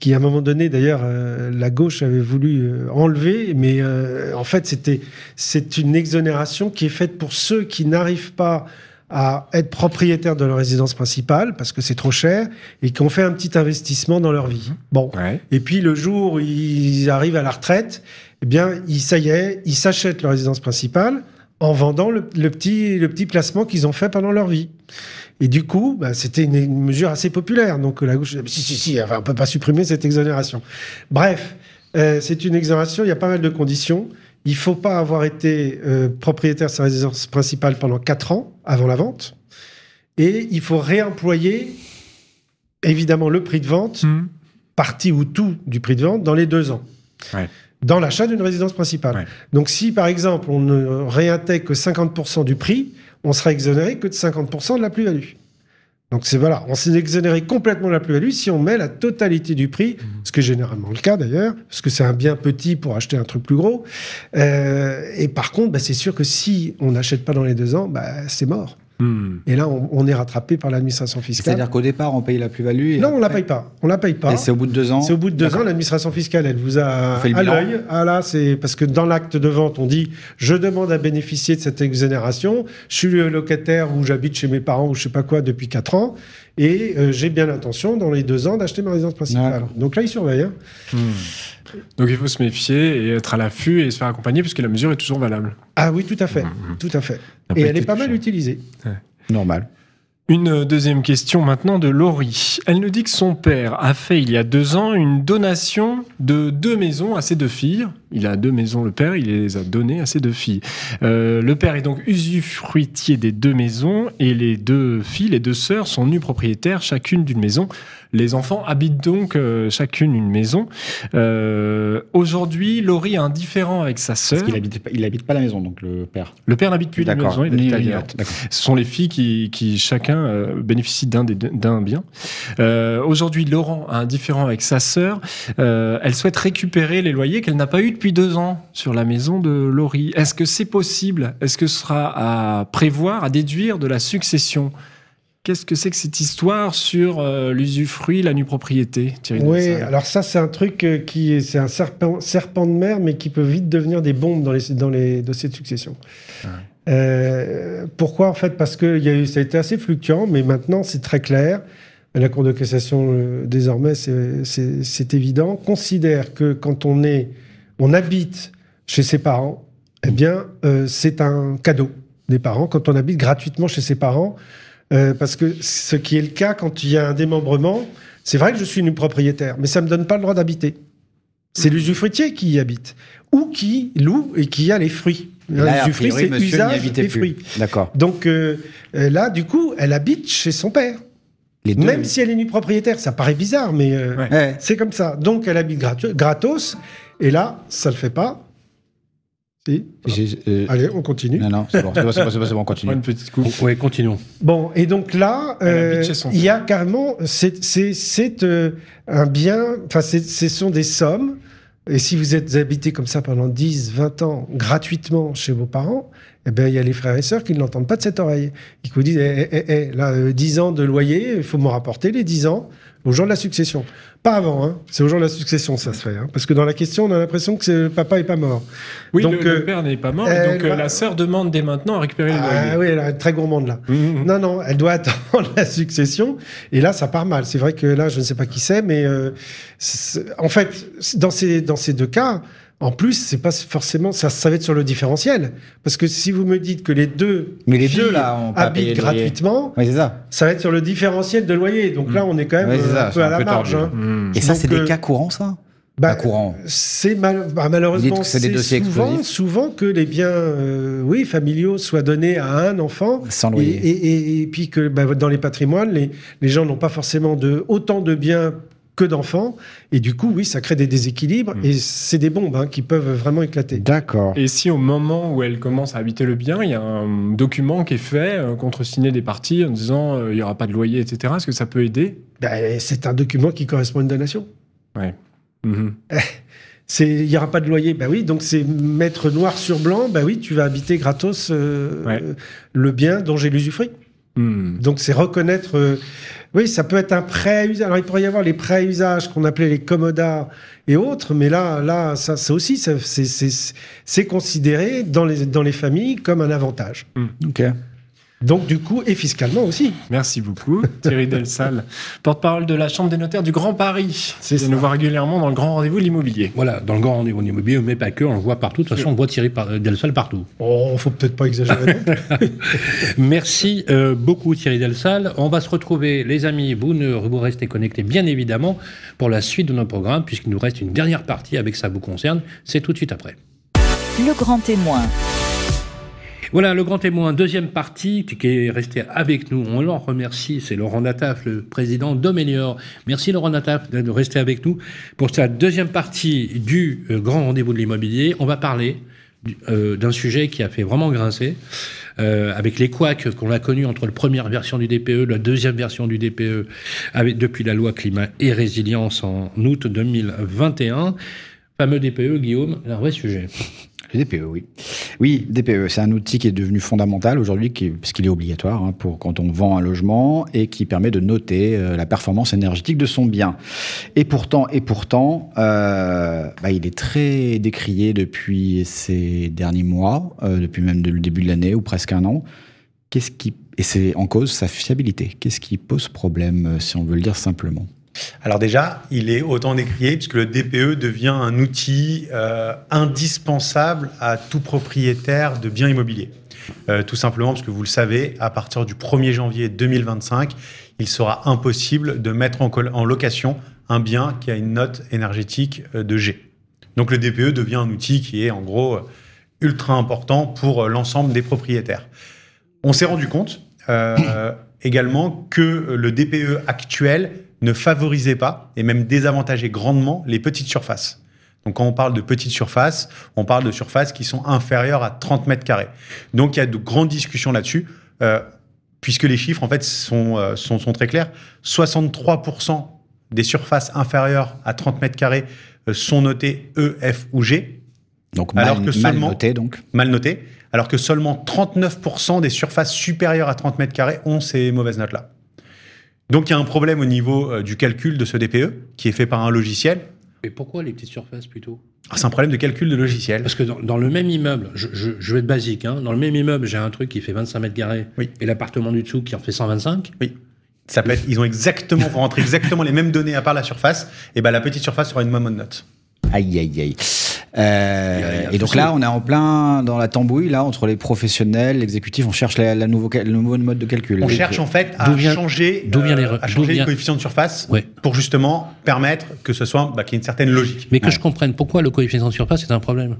qui à un moment donné, d'ailleurs, euh, la gauche avait voulu euh, enlever, mais euh, en fait, c'était, c'est une exonération qui est faite pour ceux qui n'arrivent pas à être propriétaires de leur résidence principale parce que c'est trop cher et qui ont fait un petit investissement dans leur vie. Bon. Ouais. Et puis le jour où ils arrivent à la retraite, eh bien, ils, ça y est, ils s'achètent leur résidence principale en vendant le, le petit, le petit placement qu'ils ont fait pendant leur vie. Et du coup, bah, c'était une, une mesure assez populaire. Donc la gauche, disait, si, si, si, enfin, on peut pas supprimer cette exonération. Bref, euh, c'est une exonération, il y a pas mal de conditions. Il faut pas avoir été euh, propriétaire de sa résidence principale pendant 4 ans avant la vente. Et il faut réemployer, évidemment, le prix de vente Hmm. partie ou tout du prix de vente dans les deux ans. Ouais. Dans l'achat d'une résidence principale. Ouais. Donc, si par exemple on ne réintègre que 50% du prix, on sera exonéré que de 50% de la plus-value. Donc, c'est voilà, on s'est exonéré complètement de la plus-value si on met la totalité du prix, Mmh. ce qui est généralement le cas d'ailleurs, parce que c'est un bien petit pour acheter un truc plus gros. Euh, et par contre, bah, c'est sûr que si on n'achète pas dans les deux ans, bah, c'est mort. Hmm. Et là, on, on est rattrapé par l'administration fiscale. C'est-à-dire qu'au départ, on paye la plus-value. Non, on la après- paye pas. On la paye pas. Et c'est au bout de deux ans. C'est au bout de deux ans, l'administration fiscale, elle vous a fait le à l'œil. Ah là, c'est parce que dans l'acte de vente, on dit je demande à bénéficier de cette exonération. Je suis le locataire ou j'habite chez mes parents ou je sais pas quoi depuis quatre ans et euh, j'ai bien l'intention dans les deux ans d'acheter ma résidence principale. Donc là, ils surveillent. hein. Hmm. Donc il faut se méfier et être à l'affût et se faire accompagner puisque la mesure est toujours valable. Ah oui, tout à fait, Mhm. tout à fait. Ça Et elle est pas mal utilisée. Normal. Une deuxième question maintenant de Laurie. Elle nous dit que son père a fait il y a deux ans une donation de deux maisons à ses deux filles, Il a deux maisons, le père, il les a données à ses deux filles. Euh, le père est donc usufruitier des deux maisons et les deux filles, les deux sœurs, sont nues propriétaires chacune d'une maison. Les enfants habitent donc euh, chacune une maison. Euh, Aujourd'hui, Laurie a un différent avec sa sœur. Parce qu'il habite, pas- il habite pas la maison, donc le père. Le père n'habite plus la maison, il habite Ni- ailleurs. D'accord. Ce sont les filles qui, qui chacun euh, bénéficient d'un bien. Aujourd'hui, Laurent a un différent avec sa sœur. Elle souhaite récupérer les loyers qu'elle n'a pas eu depuis deux ans sur la maison de Laurie. Est-ce que c'est possible? Est-ce que ce sera à prévoir, à déduire de la succession Qu'est-ce que c'est que cette histoire sur euh, l'usufruit, la nue propriété Thierry Oui, alors ça, c'est un truc euh, qui est, c'est un serpent, serpent de mer, mais qui peut vite devenir des bombes dans les, dans les dossiers de succession. Euh, pourquoi En fait, parce que il y a eu, ça a été assez fluctuant, mais maintenant, c'est très clair. La Cour de cassation, désormais, c'est- évident, considère que quand on est, on habite chez ses parents, eh bien, c'est un cadeau des parents quand on habite gratuitement chez ses parents, euh, parce que ce qui est le cas quand il y a un démembrement, c'est vrai que je suis une propriétaire, mais ça me donne pas le droit d'habiter. C'est l'usufruitier qui y habite ou qui loue et qui a les fruits. L'usufruit, c'est usage des plus. fruits. D'accord. Donc euh, euh, là, du coup, elle habite chez son père, Les deux. même si elle est nue propriétaire. Ça paraît bizarre, mais euh, Ouais. C'est comme ça. Donc elle habite gratu- gratos, et là, ça le fait pas. Si. Euh, Allez, on continue. Non, non, c'est bon, c'est bon, c'est bon, bon, on continue. une petite coupe. Oui, continuons. Bon, et donc là, euh, il y a carrément, c'est c'est- c'est, euh, un bien, enfin, c'est- ce sont des sommes. Et si vous êtes habité comme ça pendant 10, 20 ans, gratuitement chez vos parents, eh ben, il y a les frères et sœurs qui ne l'entendent pas de cette oreille. Ils vous disent, eh, eh, eh, là, euh, 10 ans de loyer, il faut me rapporter les 10 ans au jour de la succession. Pas avant, hein. c'est au jour de la succession ça se fait. hein. Parce que dans la question, on a l'impression que le papa est pas mort. Oui, Donc, le, le euh, père n'est pas mort, elle donc euh, va- la sœur demande dès maintenant à récupérer les Ah loyers. oui, elle est très gourmande là. Mhm. Non, non, elle doit attendre la succession. Et là, ça part mal. C'est vrai que là, je ne sais pas qui c'est, mais euh, en fait, dans ces, dans ces deux cas, en plus, c'est pas forcément ça, ça va être sur le différentiel, parce que si vous me dites que les deux, Mais les deux, là, habitent gratuitement, Oui, c'est ça. ça va être sur le différentiel de loyer. Donc là, on est quand même euh, ça, un peu un à la marge. hein. Mhm. Et ça, c'est des euh, cas courants, ça? Bah, courant. C'est mal, bah, malheureusement, c'est des dossiers souvent, souvent que les biens, euh, oui, familiaux soient donnés à un enfant Sans et, loyer. et- et- et puis que bah, dans les patrimoines, les, les gens n'ont pas forcément de, autant de biens que d'enfants. Et du coup, oui, ça crée des déséquilibres. Mm. Et c'est des bombes hein, qui peuvent vraiment éclater. D'accord. Et si au moment où elle commence à habiter le bien, il y a un document qui est fait, euh, contresigné des parties en disant euh, il n'y aura pas de loyer, etc., est-ce que ça peut aider? Bah, c'est un document qui correspond à une donation. Mhm. C'est, il n'y aura pas de loyer. Bah oui, donc c'est mettre noir sur blanc. Bah oui, tu vas habiter gratos euh, Ouais. le bien dont j'ai l'usufruit. Mhm. Donc c'est reconnaître. euh, oui, ça peut être un prêt à usage. Alors il pourrait y avoir les prêts à usage qu'on appelait les commodas et autres, mais là, là, ça, ça aussi, ça- c'est- c'est c'est considéré dans les dans les familles comme un avantage. Ok. Donc du coup, et fiscalement aussi. Merci beaucoup, Thierry Delsal, porte-parole de la Chambre des notaires du Grand Paris. C'est nous voir régulièrement dans le grand rendez-vous de l'immobilier. Voilà, dans le grand rendez-vous immobilier, mais pas que, on le voit partout. De toute façon, on voit Thierry par- Delsal partout. Oh, faut peut-être pas exagérer. Merci euh, beaucoup Thierry Delsal. On va se retrouver, les amis, vous, ne, vous restez connectés bien évidemment pour la suite de nos programmes, puisqu'il nous reste une dernière partie avec ça vous concerne. C'est tout de suite après. Le grand témoin. Voilà, le grand témoin, deuxième partie, qui est resté avec nous. On l'en remercie, c'est Laurent Nataf, le président d'Omelior. Merci Laurent Nataf de rester avec nous pour cette deuxième partie du euh, grand rendez-vous de l'immobilier. On va parler euh, d'un sujet qui a fait vraiment grincer, euh, avec les couacs qu'on a connus entre la première version du DPE, la deuxième version du DPE, depuis la loi climat et résilience en août 2021. Fameux DPE, Guillaume, un vrai sujet. DPE, oui. Oui, DPE, c'est un outil qui est devenu fondamental aujourd'hui, parce qu'il est obligatoire hein, pour quand on vend un logement et qui permet de noter euh, la performance énergétique de son bien. Et pourtant, et pourtant, euh, bah, il est très décrié depuis ces derniers mois, euh, depuis même le début de l'année ou presque un an. Qu'est-ce qui et c'est en cause sa fiabilité. Qu'est-ce qui pose problème, si on veut le dire simplement? Alors déjà, il est autant décrié puisque le DPE devient un outil euh, indispensable à tout propriétaire de biens immobiliers. Euh, tout simplement parce que vous le savez, à partir du 1er janvier 2025, il sera impossible de mettre en, location un bien qui a une note énergétique euh, de G. Donc le DPE devient un outil qui est en gros ultra important pour l'ensemble des propriétaires. On s'est rendu compte également que le DPE actuel ne favorisait pas et même désavantageait grandement les petites surfaces. Donc quand on parle de petites surfaces, on parle de surfaces qui sont inférieures à 30 mètres carrés. Donc il y a de grandes discussions là-dessus, euh, puisque les chiffres en fait sont, euh, sont, sont très clairs. 63% des surfaces inférieures à 30 mètres carrés euh, sont notées E, F ou G. Donc mal, Alors que mal seulement- noté, donc. mal noté, alors que seulement 39% des surfaces supérieures à 30 mètres carrés ont ces mauvaises notes-là. Donc il y a un problème au niveau euh, du calcul de ce DPE, qui est fait par un logiciel. Et pourquoi les petites surfaces plutôt? Ah, C'est un problème de calcul de logiciel. Parce que dans, dans le même immeuble, je, je- je vais être basique, hein, dans le même immeuble, j'ai un truc qui fait 25 mètres carrés Oui. et l'appartement du dessous qui en fait 125. Ça peut être- ils ont exactement, pour rentrer exactement les mêmes données à part la surface, et ben la petite surface aura une même note. Aïe, aïe, aïe. Il y a- Euh, y a et donc là, on est en plein dans la tambouille, là, entre les professionnels, l'exécutif, on cherche la, la nouveau, le nouveau mode de calcul. On cherche en fait à vient- changer, les euh, à changer vient- le coefficient de surface Ouais. pour justement permettre que ce soit bah, qu'il y ait une certaine logique. Mais que Ouais. je comprenne pourquoi le coefficient de surface est un problème?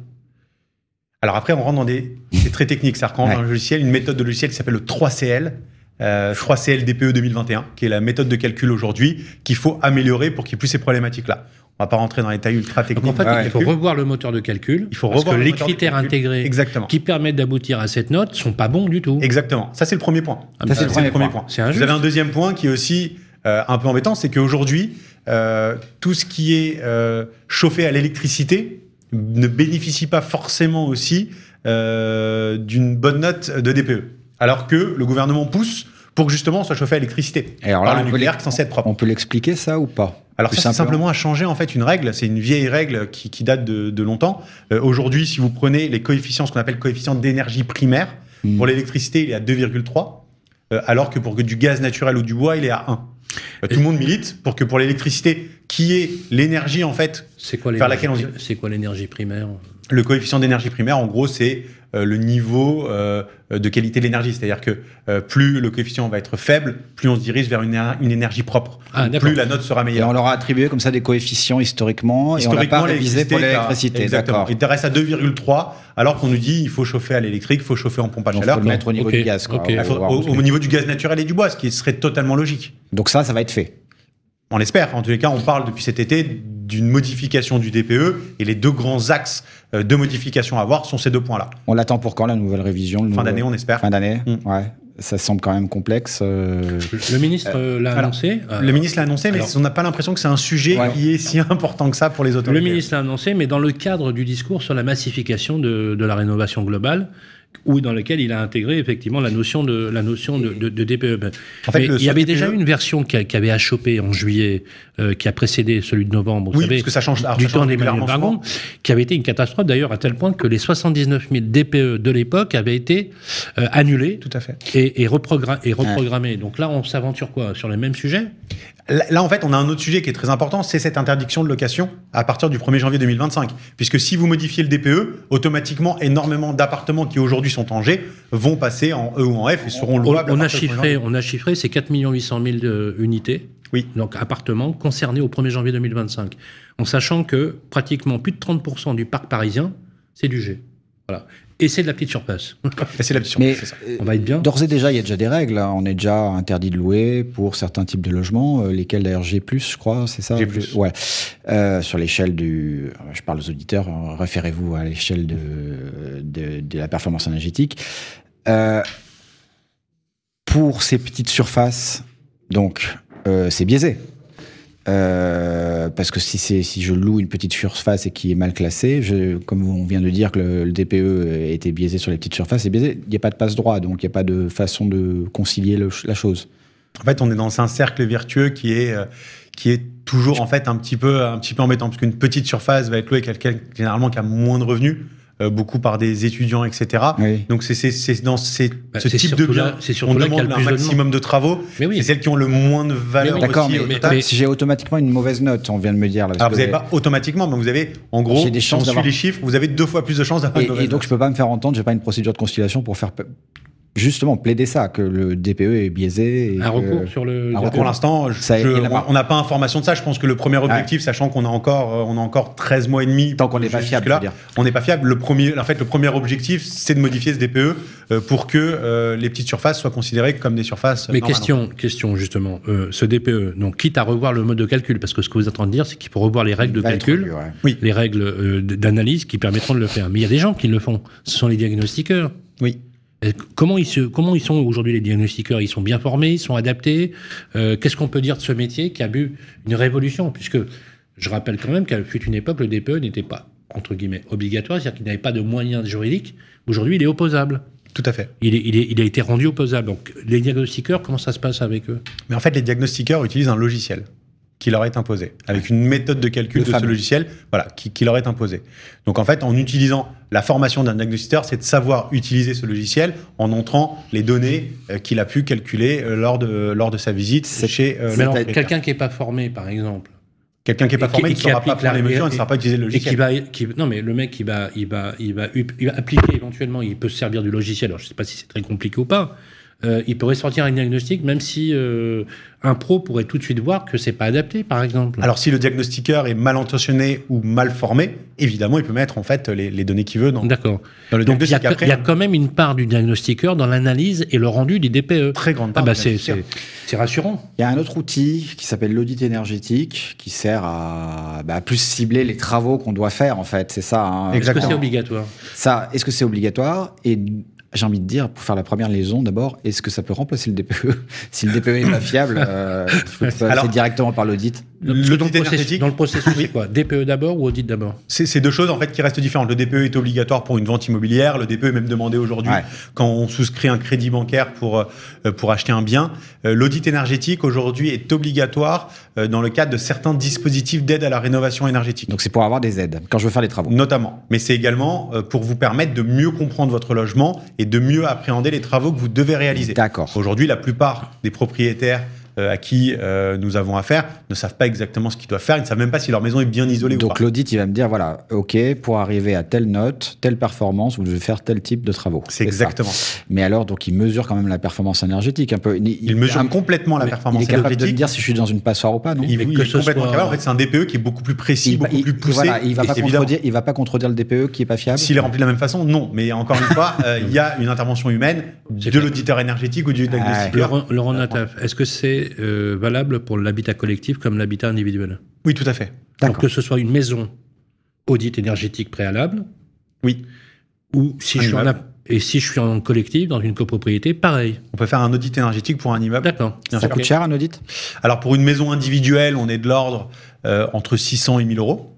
Alors après, on rentre dans des. C'est très technique. Ça rentre Ouais. dans un logiciel, une méthode de logiciel qui s'appelle le 3CL. Euh, 3CL DPE 2021, qui est la méthode de calcul aujourd'hui, qu'il faut améliorer pour qu'il n'y ait plus ces problématiques-là. On va pas rentrer dans les détails ultra Donc techniques. en fait, du il faut revoir le moteur de calcul. Il faut parce revoir que le les critères intégrés Exactement. qui permettent d'aboutir à cette note sont pas bons du tout. Exactement. Ça, c'est le premier point. Ah, mais Ça, c'est le premier point. C'est Vous avez un deuxième point qui est aussi euh, un peu embêtant, c'est qu'aujourd'hui, euh, tout ce qui est euh, chauffé à l'électricité ne bénéficie pas forcément aussi euh, d'une bonne note de DPE. Alors que le gouvernement pousse pour que justement on soit chauffé à l'électricité. Et alors par là, le peut nucléaire qui est censé être propre. On peut l'expliquer, ça, ou pas? Alors ça, c'est simplement à changer en fait une règle. C'est une vieille règle qui, qui date de, de longtemps. Euh, Aujourd'hui, si vous prenez les coefficients, ce qu'on appelle coefficient d'énergie primaire, Hmm. pour l'électricité, il est à 2,3, euh, alors que pour que du gaz naturel ou du bois, il est à 1. Euh, tout le monde milite pour que pour l'électricité, qui est l'énergie en fait, C'est quoi Vers laquelle on C'est quoi l'énergie primaire? Le coefficient d'énergie primaire, en gros, c'est euh, le niveau euh, de qualité de l'énergie. C'est-à-dire que euh, plus le coefficient va être faible, plus on se dirige vers une, une énergie propre. Ah, plus la note sera Et meilleure. on leur a attribué comme ça des coefficients historiquement, et on n'a pas révisé pour l'électricité. Exactement. Il reste à 2,3, alors qu'on nous dit il faut chauffer à l'électrique, il faut chauffer en pompe à Donc, chaleur. faut le mettre au niveau du gaz. Quoi. Il au niveau du gaz naturel et du bois, ce qui serait totalement logique. Donc ça, ça va être fait. On l'espère. En tous les cas, on parle depuis cet été d'une modification du DPE et les deux grands axes euh, de modification à voir sont ces deux points-là. On l'attend pour quand la nouvelle révision Fin d'année, on espère. Fin d'année, Mm. ouais. Ça semble quand même complexe. euh, Le ministre euh, l'a alors, annoncé. euh, Le ministre l'a annoncé, mais alors- on n'a pas l'impression que c'est un sujet Ouais. qui est si important que ça pour les autorités. Le ministre l'a annoncé, mais dans le cadre du discours sur la massification de, de la rénovation globale, ou dans lequel il a intégré effectivement la notion de, la notion de, de- de DPE. En fait, il y avait DPE déjà une version qui, a- qui avait achoppé en juillet, euh, qui a précédé celui de novembre, vous Oui, savez, parce que ça change, alors, du ça change temps d'Emmanuel Vargon, qui avait été une catastrophe d'ailleurs à tel point que les 79 000 DPE de l'époque avaient été euh, annulés Tout à fait. et, et, reprogra- et reprogrammés. Donc là, on s'aventure quoi Sur les mêmes sujets? Là, là, en fait, on a un autre sujet qui est très important, c'est cette interdiction de location à partir du 1er janvier 2025. Puisque si vous modifiez le DPE, automatiquement, énormément d'appartements qui aujourd'hui sont en G vont passer en E ou en F et seront on, louables. à on a partir du 1er chiffré, on a chiffré, c'est 4 800 000 euh, unités. Oui. Donc appartements concernés au 1er janvier 2025. En sachant que pratiquement plus de 30% du parc parisien, c'est du G. Voilà. Et c'est de la petite surface. Et c'est la petite Mais c'est ça. euh, On va être bien. d'ores et déjà, il y a déjà des règles. hein. On est déjà interdit de louer pour certains types de logements, euh, lesquels d'ailleurs G+, je crois, c'est ça G+. Ouais. Euh, sur l'échelle du... Je parle aux auditeurs, euh, référez-vous à l'échelle de, de, de la performance énergétique. Euh, pour ces petites surfaces, donc, euh, c'est biaisé. Euh, parce que si, je loue une petite surface et qui est mal classée, je, comme on vient de dire que le, le DPE était biaisé sur les petites surfaces, c'est biaisé. Il n'y a pas de passe droit, donc il n'y a pas de façon de concilier le- la chose. En fait, on est dans un cercle vertueux qui est, euh, qui est toujours en fait un petit peu, un petit peu embêtant. Parce qu'une petite surface va être louée quelqu'un généralement qui a moins de revenus, beaucoup par des étudiants, etc. Oui. Donc c'est, c'est, c'est dans ces- Bah, ce type de surtout bien, là- c'est surtout on là qu'il y a demande le un plus de maximum de travaux. Mais oui. C'est celles qui ont le moins de valeur oui. D'accord, mais, si j'ai automatiquement une mauvaise note, on vient de me dire là. que vous n'avez pas automatiquement, mais vous avez en gros, J'ai des si chances on suit les chiffres, vous avez deux fois plus de chances d'avoir Et, une mauvaise et donc note. je peux pas me faire entendre, j'ai pas une procédure de conciliation pour faire. Justement plaider ça, que le DPE est biaisé. Et Un que- recours sur le. Recours. Pour l'instant, on- n'a pas information de ça. Je pense que le premier objectif, sachant qu'on a encore, euh, on a encore 13 mois et demi. Tant qu'on n'est pas fiable, là, on n'est pas fiable. Le premier, en fait, le premier objectif, c'est de modifier ce DPE euh, pour que euh, les petites surfaces soient considérées comme des surfaces. Mais question, question justement, euh, ce DPE, donc quitte à revoir le mode de calcul, parce que ce que vous êtes en train de dire, c'est qu'il faut revoir les règles de calcul, ouais. les règles euh, d'analyse qui permettront de le faire. Mais il y a des gens qui le font. Ce sont les diagnostiqueurs. Oui. Et Comment ils, se, comment ils sont aujourd'hui les diagnostiqueurs? Ils sont bien formés, ils sont adaptés? Euh, Qu'est-ce qu'on peut dire de ce métier qui a vu une révolution? Puisque je rappelle quand même qu'à fut une époque, le DPE n'était pas entre guillemets obligatoire, c'est-à-dire qu'il n'avait pas de moyens juridiques. Aujourd'hui, il est opposable. Tout à fait. Il, est, il, est, il a été rendu opposable. Donc, les diagnostiqueurs, comment ça se passe avec eux? Mais en fait, les diagnostiqueurs utilisent un logiciel qui leur est imposé, avec une méthode de calcul Le de ce logiciel, voilà, qui, qui leur est imposé. Donc en fait, en utilisant la formation d'un diagnostiqueur, c'est de savoir utiliser ce logiciel en entrant les données euh, qu'il a pu calculer euh, lors de lors de sa visite chez euh, quelqu'un qui n'est pas formé, par exemple, Quelqu'un qui est pas qui- formé et ne qui saura pas prendre les mesures, et- ne saura pas utiliser le et qui logiciel. va, qui, non mais le mec, il va, il va, il va, il va appliquer éventuellement, il peut se servir du logiciel. Alors je sais pas si c'est très compliqué ou pas. Euh, il pourrait sortir un diagnostic, même si euh, un pro pourrait tout de suite voir que c'est pas adapté, par exemple. Alors si le diagnostiqueur est mal intentionné ou mal formé, évidemment, il peut mettre en fait les, les données qu'il veut dans, D'accord. dans le Donc il y, a, diagnostic. Après, il y a quand même une part du diagnostiqueur dans l'analyse et le rendu du DPE. très grande Ah part. bah c'est diagnostiqueur. c'est- c'est rassurant. Il y a un autre outil qui s'appelle l'audit énergétique qui sert à bah, plus cibler les travaux qu'on doit faire en fait. C'est ça. hein. Est-ce que c'est obligatoire? Ça, est-ce que c'est obligatoire? Et j'ai envie de dire, pour faire la première liaison d'abord, est-ce que ça peut remplacer le DPE Si le DPE n'est pas fiable, euh, il faut passer Alors- directement par l'audit. Dans, le énergétique- dans le processus, c'est quoi DPE d'abord ou audit d'abord? C'est c'est deux choses en fait qui restent différentes. Le DPE est obligatoire pour une vente immobilière. Le DPE est même demandé aujourd'hui Ouais. quand on souscrit un crédit bancaire pour euh, pour acheter un bien. Euh, L'audit énergétique aujourd'hui est obligatoire euh, dans le cadre de certains dispositifs d'aide à la rénovation énergétique. Donc c'est pour avoir des aides quand je veux faire les travaux. Notamment, mais c'est également euh, pour vous permettre de mieux comprendre votre logement et de mieux appréhender les travaux que vous devez réaliser. D'accord. Aujourd'hui, la plupart des propriétaires euh, à qui euh, nous avons affaire ne savent pas exactement ce qu'ils doivent faire. Ils ne savent même pas si leur maison est bien isolée ou Donc pas. l'audit, il va me dire, voilà, OK, pour arriver à telle note, telle performance, vous devez faire tel type de travaux. C'est exactement. ça. Mais alors, donc il mesure quand même la performance énergétique un peu. Il, Il mesure un- complètement la mais il performance est capable de me énergétique. dire si je suis dans une passoire ou pas, non Il, que il est complètement soit- capable. En fait, c'est un DPE qui est beaucoup plus précis, il, beaucoup il- plus poussé. voilà, il va pas contredire, il va pas contredire le DPE qui est pas fiable. S'il est rempli de la même façon, non. Mais encore une fois, euh, il y a une intervention humaine de l'auditeur énergétique ou du diagnostiqueur. Laurent, Laurent Nataf, est-ce que c'est euh, valable pour l'habitat collectif comme l'habitat individuel Oui, tout à fait. Donc que ce soit une maison audit énergétique préalable, Oui. ou si Un je suis en et si je suis en collectif dans une copropriété, pareil. On peut faire un audit énergétique pour un immeuble. D'accord. Ça sûr. coûte cher un audit? Alors pour une maison individuelle, on est de l'ordre euh, entre 600 et 1000 euros.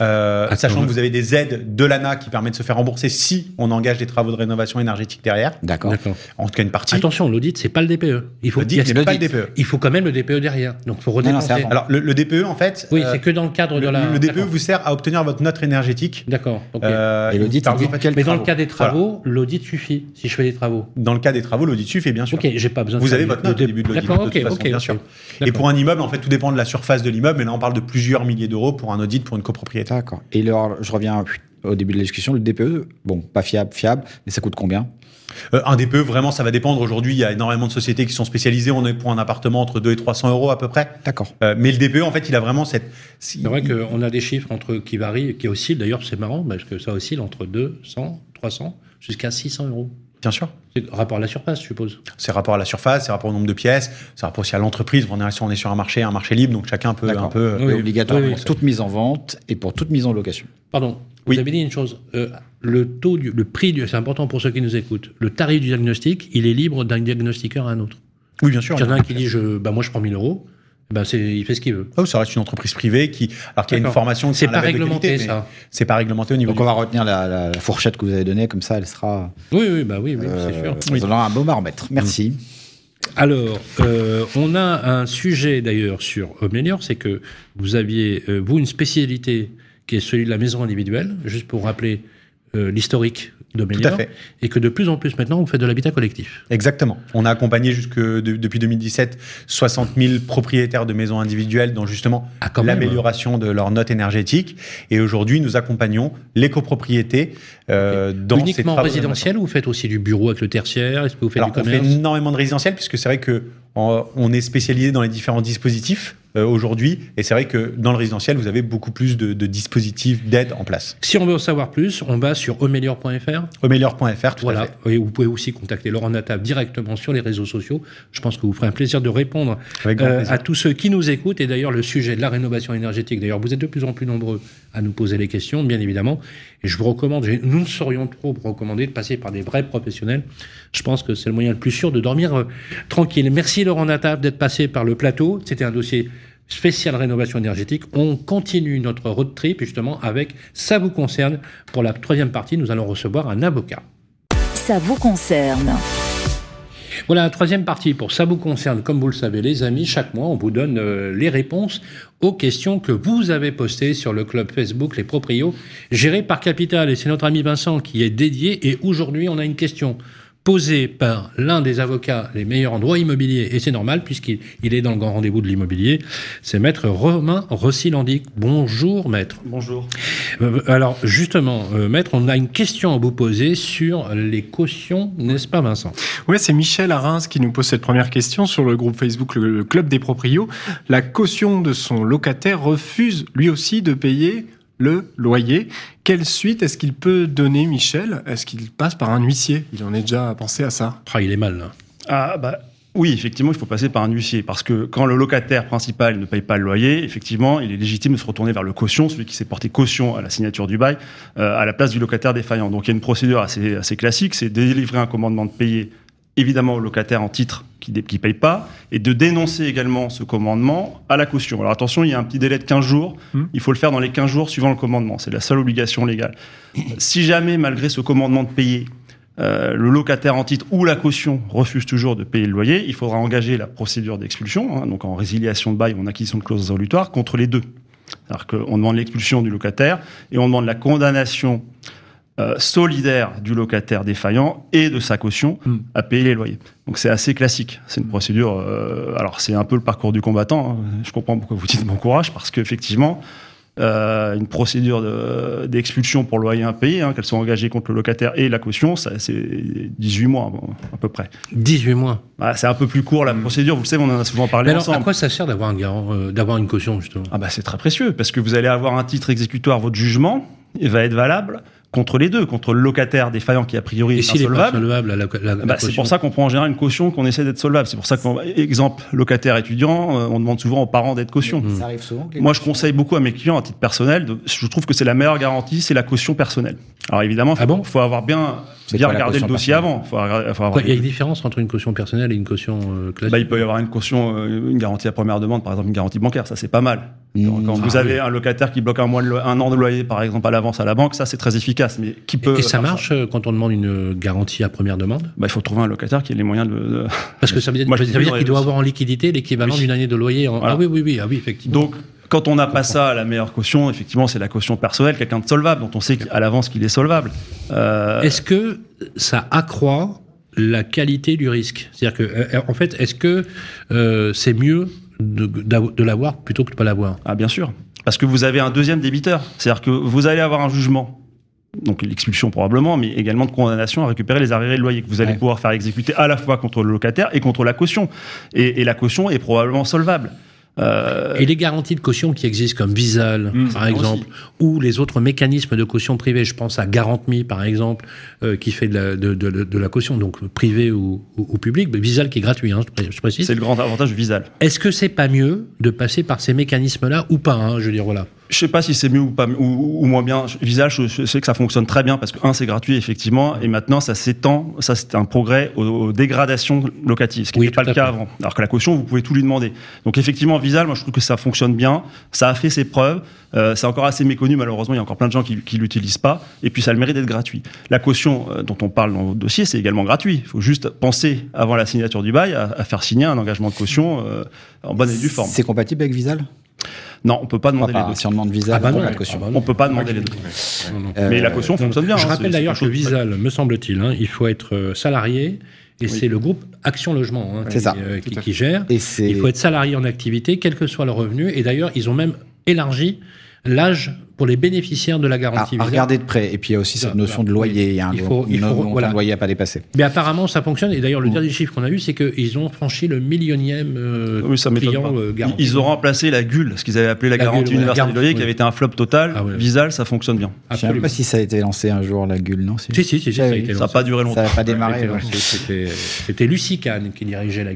Euh, sachant que vous avez des aides de l'ANA qui permettent de se faire rembourser si on engage des travaux de rénovation énergétique derrière, D'accord. D'accord. en tout cas une partie. Attention, l'audit, c'est pas le DPE. Il faut, il a- pas le. DPE. il faut quand même le DPE derrière. Donc, faut non, redépenser. Alors le, le DPE en fait, oui, euh, c'est que dans le cadre de la. le DPE vous sert à obtenir votre note énergétique. D'accord. ok. Euh, Et l'audit, il exemple, quel Mais dans le cas des travaux, l'audit suffit si je fais des travaux. Dans le cas des travaux, l'audit suffit bien sûr. Ok, j'ai pas besoin. de Vous avez votre note au début de l'audit. D'accord, ok, bien sûr. Et pour un immeuble, en fait, tout dépend de la surface de l'immeuble. Mais là, on parle de plusieurs milliers d'euros pour un audit pour une copropriété. D'accord. Et alors, je reviens au début de la discussion, le DPE, bon, pas fiable, fiable, mais ça coûte combien? Euh, un DPE, vraiment, ça va dépendre. Aujourd'hui, il y a énormément de sociétés qui sont spécialisées. On est pour un appartement entre 2 et 300 euros à peu près. D'accord. Euh, mais le DPE, en fait, il a vraiment cette. C'est vrai qu'on a des chiffres entre qui varient, qui oscillent. D'ailleurs, c'est marrant parce que ça oscille entre 200, 300 jusqu'à 600 euros. Bien sûr. C'est rapport à la surface, je suppose. C'est rapport à la surface, c'est rapport au nombre de pièces, c'est rapport aussi à l'entreprise. On est, on est sur un marché, un marché libre, donc chacun peut un peu. Oui, obligatoire oui, pour toute mise en vente et pour toute mise en location. Pardon. Oui. Vous avez dit une chose. euh, le taux, du, le prix, du- c'est important pour ceux qui nous écoutent. Le tarif du diagnostic, il est libre d'un diagnostiqueur à un autre. Oui, bien sûr. Il y en a un qui dit, je, bah, moi, je prends 1000 euros. C'est, il fait ce qu'il veut. Oh, ça reste une entreprise privée qui, alors qu'il y a une formation. qui C'est pas réglementé, qualité, ça. C'est pas réglementé au niveau. Donc du- on va retenir la, la- la fourchette que vous avez donnée, comme ça elle sera. Oui, oui, bah oui, oui euh, c'est sûr. Ça donnera un beau baromètre. Merci. Alors, euh, on a un sujet d'ailleurs sur Homelior, c'est que vous aviez, euh, vous, une spécialité qui est celui de la maison individuelle, juste pour rappeler euh, l'historique de Tout à fait. et que de plus en plus maintenant, vous faites de l'habitat collectif. Exactement. On a accompagné jusque de- depuis 2017 60 000 propriétaires de maisons individuelles dans justement Ah, l'amélioration de leur note énergétique. Et aujourd'hui, nous accompagnons les copropriétés euh, dans ces Uniquement travaux de résidentiel ou vous faites aussi du bureau avec le tertiaire? Est-ce que vous faites Alors, du on fait énormément de résidentiel puisque c'est vrai que on est spécialisé dans les différents dispositifs euh, aujourd'hui. Et c'est vrai que dans le résidentiel, vous avez beaucoup plus de, de dispositifs d'aide en place. Si on veut en savoir plus, on va sur omelior.fr. Omelior.fr, tout à Voilà. fait. Et vous pouvez aussi contacter Laurent Nataf directement sur les réseaux sociaux. Je pense que vous ferez un plaisir de répondre euh, à tous ceux qui nous écoutent. Et d'ailleurs, le sujet de la rénovation énergétique, d'ailleurs, vous êtes de plus en plus nombreux à nous poser les questions, bien évidemment. Et je vous recommande, nous ne saurions trop vous recommander de passer par des vrais professionnels. Je pense que c'est le moyen le plus sûr de dormir euh, tranquille. Merci Laurent Nataf d'être passé par le plateau. C'était un dossier spécial rénovation énergétique. On continue notre road trip justement avec Ça vous concerne. Pour la troisième partie, nous allons recevoir un avocat. Ça vous concerne. Voilà, troisième partie pour ça vous concerne. Comme vous le savez, les amis, chaque mois, on vous donne euh, les réponses aux questions que vous avez postées sur le club Facebook Les Proprios, géré par Capital. Et c'est notre ami Vincent qui est dédié. Et aujourd'hui, on a une question posée par l'un des avocats les meilleurs en droit immobilier. Et c'est normal, puisqu'il il est dans le grand rendez-vous de l'immobilier. C'est maître Romain Rossi-Landic. Bonjour, maître. Bonjour. Euh, Alors, justement, euh, maître, on a une question à vous poser sur les cautions, n'est-ce pas, Vincent? Ouais, c'est Michel à Reims qui nous pose cette première question sur le groupe Facebook le, le Club des Proprios. La caution de son locataire refuse lui aussi de payer le loyer. Quelle suite est-ce qu'il peut donner, Michel? Est-ce qu'il passe par un huissier? Il en est déjà pensé à ça. Ah, il est mal, là. Ah bah oui, effectivement, il faut passer par un huissier parce que quand le locataire principal ne paye pas le loyer, effectivement, il est légitime de se retourner vers le caution, celui qui s'est porté caution à la signature du bail, euh, à la place du locataire défaillant. Donc il y a une procédure assez, assez classique, c'est délivrer un commandement de payer évidemment au locataire en titre qui ne paye pas et de dénoncer également ce commandement à la caution. Alors attention, il y a un petit délai de 15 jours, Hmm. il faut le faire dans les 15 jours suivant le commandement, c'est la seule obligation légale. Si jamais, malgré ce commandement de payer, euh, le locataire en titre ou la caution refuse toujours de payer le loyer, il faudra engager la procédure d'expulsion, hein, donc en résiliation de bail ou en acquisition de clause résolutoire, contre les deux. C'est-à-dire qu'on demande l'expulsion du locataire et on demande la condamnation euh, solidaire du locataire défaillant et de sa caution Hmm. à payer les loyers. Donc c'est assez classique. C'est une procédure. euh, alors c'est un peu le parcours du combattant. hein. Je comprends pourquoi vous dites bon courage parce qu'effectivement. Euh, une procédure de- d'expulsion pour loyer impayé, hein, qu'elle soit engagée contre le locataire et la caution, c'est 18 mois bon, à peu près. 18 mois. Voilà, c'est un peu plus court la procédure, vous le savez, on en a souvent parlé Mais alors, ensemble. à quoi ça sert d'avoir un euh, d'avoir une caution, justement? Ah bah c'est très précieux parce que vous allez avoir un titre exécutoire, votre jugement, il va être valable contre les deux, contre le locataire défaillant qui a priori Et est pas insolvable. Bah, c'est caution pour ça qu'on prend en général une caution qu'on essaie d'être solvable. C'est pour ça qu'on, exemple, locataire étudiant, euh, on demande souvent aux parents d'être caution. Ça arrive souvent. Moi, je conseille beaucoup à mes clients, à titre personnel, de- je trouve que c'est la meilleure garantie, c'est la caution personnelle. Alors évidemment, faut, Ah bon? faut avoir bien, C'est bien regarder le dossier avant. Faut avoir- faut avoir- Quoi, Il y a une différence entre une caution personnelle et une caution euh, classique bah, il peut y avoir une caution, euh, une garantie à première demande, par exemple une garantie bancaire, ça c'est pas mal. Mmh. Quand vous Ah, avez un locataire qui bloque un, mois de lo- un an de loyer, par exemple, à l'avance à la banque, ça c'est très efficace. Mais qui peut Et, et ça marche euh, quand on demande une euh, garantie à première demande? Bah, Il faut trouver un locataire qui ait les moyens de. de- Parce que ça veut dire, dire qu'il doit avoir en liquidité l'équivalent Oui. d'une année de loyer. En... Voilà. Ah oui, oui, oui, ah oui, effectivement. Donc, quand on n'a pas ça, la meilleure caution, effectivement, c'est la caution personnelle, quelqu'un de solvable, dont on sait à l'avance qu'il est solvable. Euh, Est-ce que ça accroît la qualité du risque? C'est-à-dire que, euh, en fait, est-ce que euh, c'est mieux de, l'avoir plutôt que de ne pas l'avoir? Ah, bien sûr. Parce que vous avez un deuxième débiteur. C'est-à-dire que vous allez avoir un jugement, donc l'expulsion probablement, mais également de condamnation à récupérer les arriérés de loyer que vous allez Ouais. pouvoir faire exécuter à la fois contre le locataire et contre la caution. Et, et la caution est probablement solvable. Euh, Et les garanties de caution qui existent comme Visal, Mmh, par aussi. exemple, ou les autres mécanismes de caution privée, je pense à GarantMe, par exemple, euh, qui fait de la, de, de- de la caution, donc privée ou, ou, ou publique, mais Visal qui est gratuit, hein, je pré- je précise. c'est le grand avantage Visal. Est-ce que c'est pas mieux de passer par ces mécanismes-là ou pas hein, Je veux dire, voilà. Je sais pas si c'est mieux ou pas ou, ou moins bien. Visage, je, je sais que ça fonctionne très bien parce que un, c'est gratuit effectivement, et maintenant ça s'étend. Ça c'est un progrès aux, aux dégradations locatives, ce qui Oui, n'était pas le cas fait. avant. Alors que la caution, vous pouvez tout lui demander. Donc effectivement, Visal, moi je trouve que ça fonctionne bien. Ça a fait ses preuves. Euh, c'est encore assez méconnu malheureusement. Il y a encore plein de gens qui, qui l'utilisent pas. Et puis ça a le mérite d'être gratuit. La caution euh, dont on parle dans votre dossier, c'est également gratuit. Il faut juste penser avant la signature du bail à, à faire signer un engagement de caution euh, en bonne et due forme. C'est compatible avec Visal Non, on peut pas demander Pas, les deux. Si on demande visa, Ah bah on caution. ah bah. On peut pas demander les deux. Non, non. Euh, Mais la caution fonctionne bien. Je hein, rappelle d'ailleurs que Visal, me semble-t-il, hein, il faut être euh, salarié et c'est le groupe Action Logement hein, qui, ça. euh, qui- qui gère. Et Il faut être salarié en activité, quel que soit le revenu. Et d'ailleurs, ils ont même élargi l'âge pour les bénéficiaires de la à, garantie. à Visa. regarder de près. Et puis il y a aussi cette Voilà. notion de loyer. Il y a un Il faut- il une faut- montant voilà. de loyer à pas dépasser. Mais apparemment, ça fonctionne. Et d'ailleurs, le Mm. dernier chiffre qu'on a eu, c'est qu'ils ont franchi le millionième euh, Oui, ça m'étonne client euh, Ils- garanti. Ils ont remplacé la GUL, ce qu'ils avaient appelé la, La garantie GUL, ouais, universelle loyers, garantie, qui avait été un flop total. Ah ouais. Visal, ça fonctionne bien. Je ne sais pas si ça a été lancé un jour, la Gueule, non Si, si, si, si, ça oui, Ça n'a lancé. pas duré Ça longtemps. n'a pas démarré. C'était Lucie Kahn qui dirigeait la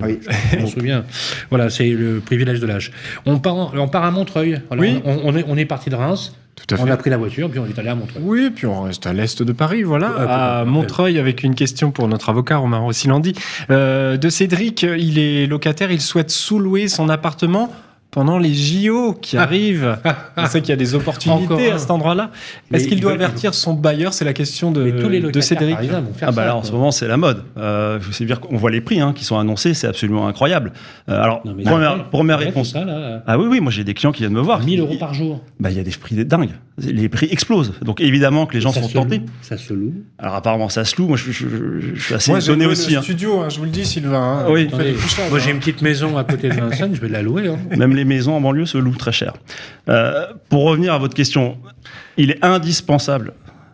Gulle. Oui. Je m'en souviens. Voilà, c'est le privilège de l'âge. On part, on part à Montreuil. Oui. on, on est, on est parti de Reims. Tout à On fait. a pris la voiture, puis on est allé à Montreuil. Oui, puis on reste à l'est de Paris, voilà, Ouais, à. Montreuil, avec une question pour notre avocat Romain Rossilandi. Euh, de Cédric, il est locataire, il souhaite sous-louer son appartement pendant les JO qui arrivent. On sait qu'il y a des opportunités à cet endroit-là. Est-ce qu'il doit veulent- avertir son bailleur? C'est la question de, tous les de Cédric. Ah bah ça. là en ce moment c'est la mode. Euh, je sais dire qu'on voit les prix hein, qui sont annoncés, c'est absolument incroyable. Euh, alors Non, mais première, réponse. ça, là. Ah oui oui, moi j'ai des clients qui viennent me voir. 1000 Ils- euros par jour. Bah il y a des prix dingues. Les prix explosent. Donc évidemment que les gens Ça sont tentés. loue, Ça se loue. Alors apparemment ça se loue. Moi je, je- je- je suis assez Moi, j'ai étonné aussi. le hein. studio, hein, je vous le dis, Sylvain. hein. Oui. Moi, j'ai une petite maison à côté de Vincennes, je vais la louer. Même les maisons en banlieue se louent très cher. Euh, pour revenir à votre question, il est indispensable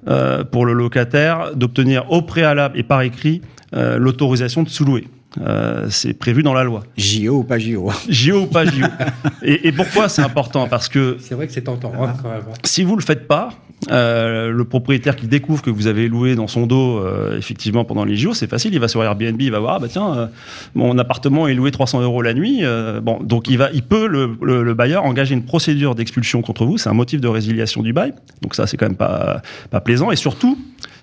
euh, pour le locataire d'obtenir au préalable et par écrit euh, l'autorisation de sous-louer. Euh, c'est prévu dans la loi. JO ou pas JO JO ou pas JO. et, et pourquoi c'est important? Parce que C'est vrai que c'est tentant. hein, quand même. si vous le faites pas, euh, le propriétaire qui découvre que vous avez loué dans son dos euh, effectivement pendant les JO, c'est facile. Il va sur Airbnb, il va voir, ah bah tiens, euh, mon appartement est loué 300 euros la nuit. euh, bon, donc il va, il peut le, le- le bailleur engager une procédure d'expulsion contre vous. C'est un motif de résiliation du bail. Donc ça, c'est quand même pas pas plaisant. Et surtout,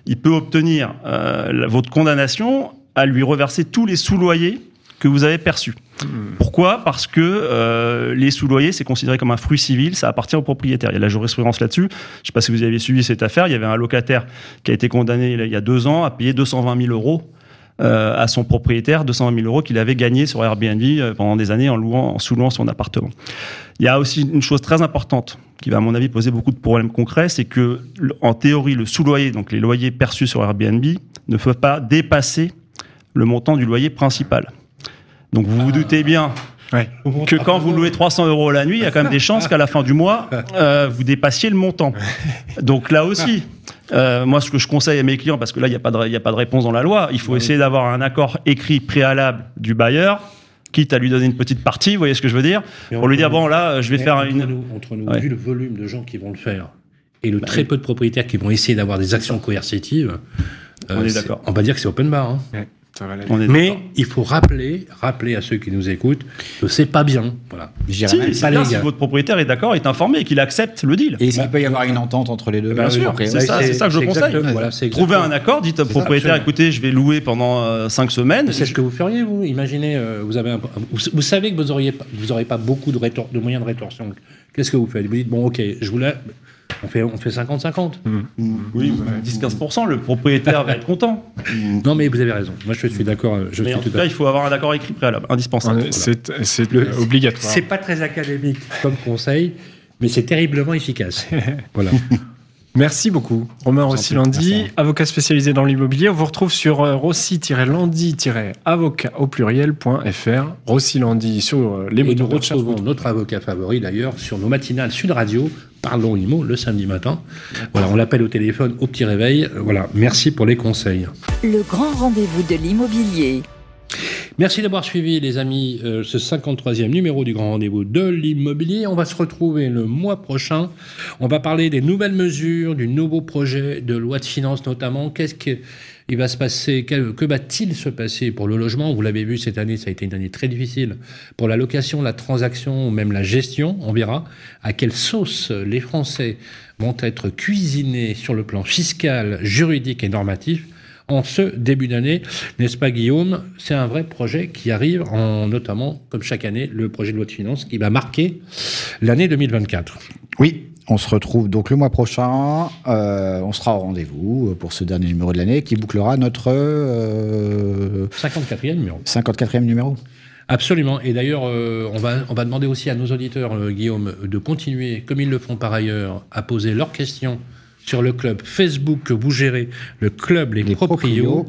il peut obtenir euh, la- votre condamnation à lui reverser tous les sous-loyers que vous avez perçus. Pourquoi? Parce que euh, les sous-loyers, c'est considéré comme un fruit civil, ça appartient au propriétaire. Il y a de la jurisprudence là-dessus. Je ne sais pas si vous avez suivi cette affaire. Il y avait un locataire qui a été condamné il y a deux ans à payer 220 000 euros euh, à son propriétaire, 220 000 euros qu'il avait gagné sur Airbnb euh, pendant des années en, louant, en sous-louant son appartement. Il y a aussi une chose très importante qui va, à mon avis, poser beaucoup de problèmes concrets, c'est que, en théorie, le sous-loyer, donc les loyers perçus sur Airbnb, ne peut pas dépasser le montant du loyer principal. Donc vous vous doutez bien Ouais. que quand vous louez 300 euros la nuit, il y a quand même des chances qu'à la fin du mois, euh, vous dépassiez le montant. Donc là aussi, euh, moi ce que je conseille à mes clients, parce que là il n'y a, pas de- il y a pas de réponse dans la loi, il faut essayer d'avoir un accord écrit préalable du bailleur, quitte à lui donner une petite partie, vous voyez ce que je veux dire, pour lui dire, bon là, je vais faire entre une... Nous, entre nous, Ouais. vu le volume de gens qui vont le faire et le très peu de propriétaires qui vont essayer d'avoir des actions coercitives, euh, On est d'accord. On va dire que c'est open bar. hein. Ça va aller. On est Mais il faut rappeler, rappeler à ceux qui nous écoutent que c'est pas bien. Voilà. Si, même c'est pas bien si votre propriétaire est d'accord, est informé, qu'il accepte le deal. Et est-ce qu'il peut y avoir une entente entre les deux Bien sûr, Après, c'est ouais, ça, c'est ça que je conseille. Voilà, Trouvez un accord, dites au propriétaire, écoutez, je vais louer pendant 5 semaines. C'est ce que vous feriez, vous Imaginez, euh, vous, avez un- vous, vous savez que vous n'auriez pas, vous aurez pas beaucoup de, rétor- de moyens de rétorsion. Qu'est-ce que vous faites? Vous dites, bon, ok, je vous la... On fait, on fait 50-50. Oui, 10-15%, le propriétaire va être content. Non, mais vous avez raison. Moi, je suis d'accord. euh, Je Mais suis en tout cas, il faut avoir un accord écrit préalable, indispensable. C'est c'est obligatoire. C'est pas très académique comme conseil, mais c'est terriblement efficace. voilà. Merci beaucoup. Romain Rossilandi, avocat spécialisé dans l'immobilier. On vous retrouve sur euh, rossi-landi-avocat au pluriel.fr. Rossilandi sur euh, les Et nous moteurs de retrouvons notre avocat favori d'ailleurs sur nos matinales Sud Radio. Parlons IMO le samedi matin. Voilà, on l'appelle au téléphone au petit réveil. Euh, Voilà, merci pour les conseils. Le grand rendez-vous de l'immobilier. Merci d'avoir suivi, les amis, euh, ce 53e numéro du Grand Rendez-vous de l'immobilier. On va se retrouver le mois prochain. On va parler des nouvelles mesures, du nouveau projet de loi de finances notamment. Qu'est-ce que il va se passer Que va-t-il se passer pour le logement? Vous l'avez vu, cette année, ça a été une année très difficile pour la location, la transaction ou même la gestion. On verra à quelle sauce les Français vont être cuisinés sur le plan fiscal, juridique et normatif en ce début d'année. N'est-ce pas, Guillaume? C'est un vrai projet qui arrive, en, notamment, comme chaque année, le projet de loi de finances qui va marquer l'année 2024. Oui, on se retrouve donc le mois prochain. Euh, on sera au rendez-vous pour ce dernier numéro de l'année qui bouclera notre euh, 54e numéro. 54e numéro. Absolument. Et d'ailleurs, euh, on, va, on va demander aussi à nos auditeurs, euh, Guillaume, de continuer, comme ils le font par ailleurs, à poser leurs questions sur le club Facebook que vous gérez, le club Les, Les Proprios. Proprios.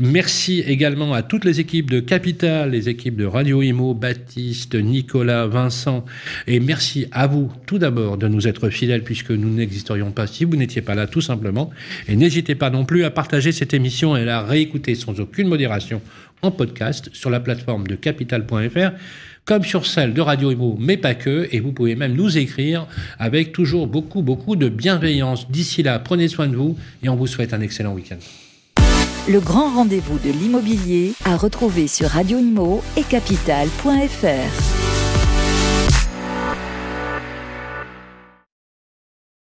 Merci également à toutes les équipes de Capital, les équipes de Radio Imo, Baptiste, Nicolas, Vincent. Et merci à vous, tout d'abord, de nous être fidèles puisque nous n'existerions pas si vous n'étiez pas là, tout simplement. Et n'hésitez pas non plus à partager cette émission et à la réécouter sans aucune modération en podcast sur la plateforme de capital.fr comme sur celle de Radio Imo, mais pas que, et vous pouvez même nous écrire avec toujours beaucoup, beaucoup de bienveillance. D'ici là, prenez soin de vous et on vous souhaite un excellent week-end. Le grand rendez-vous de l'immobilier à retrouver sur Radio Imo et capital.fr.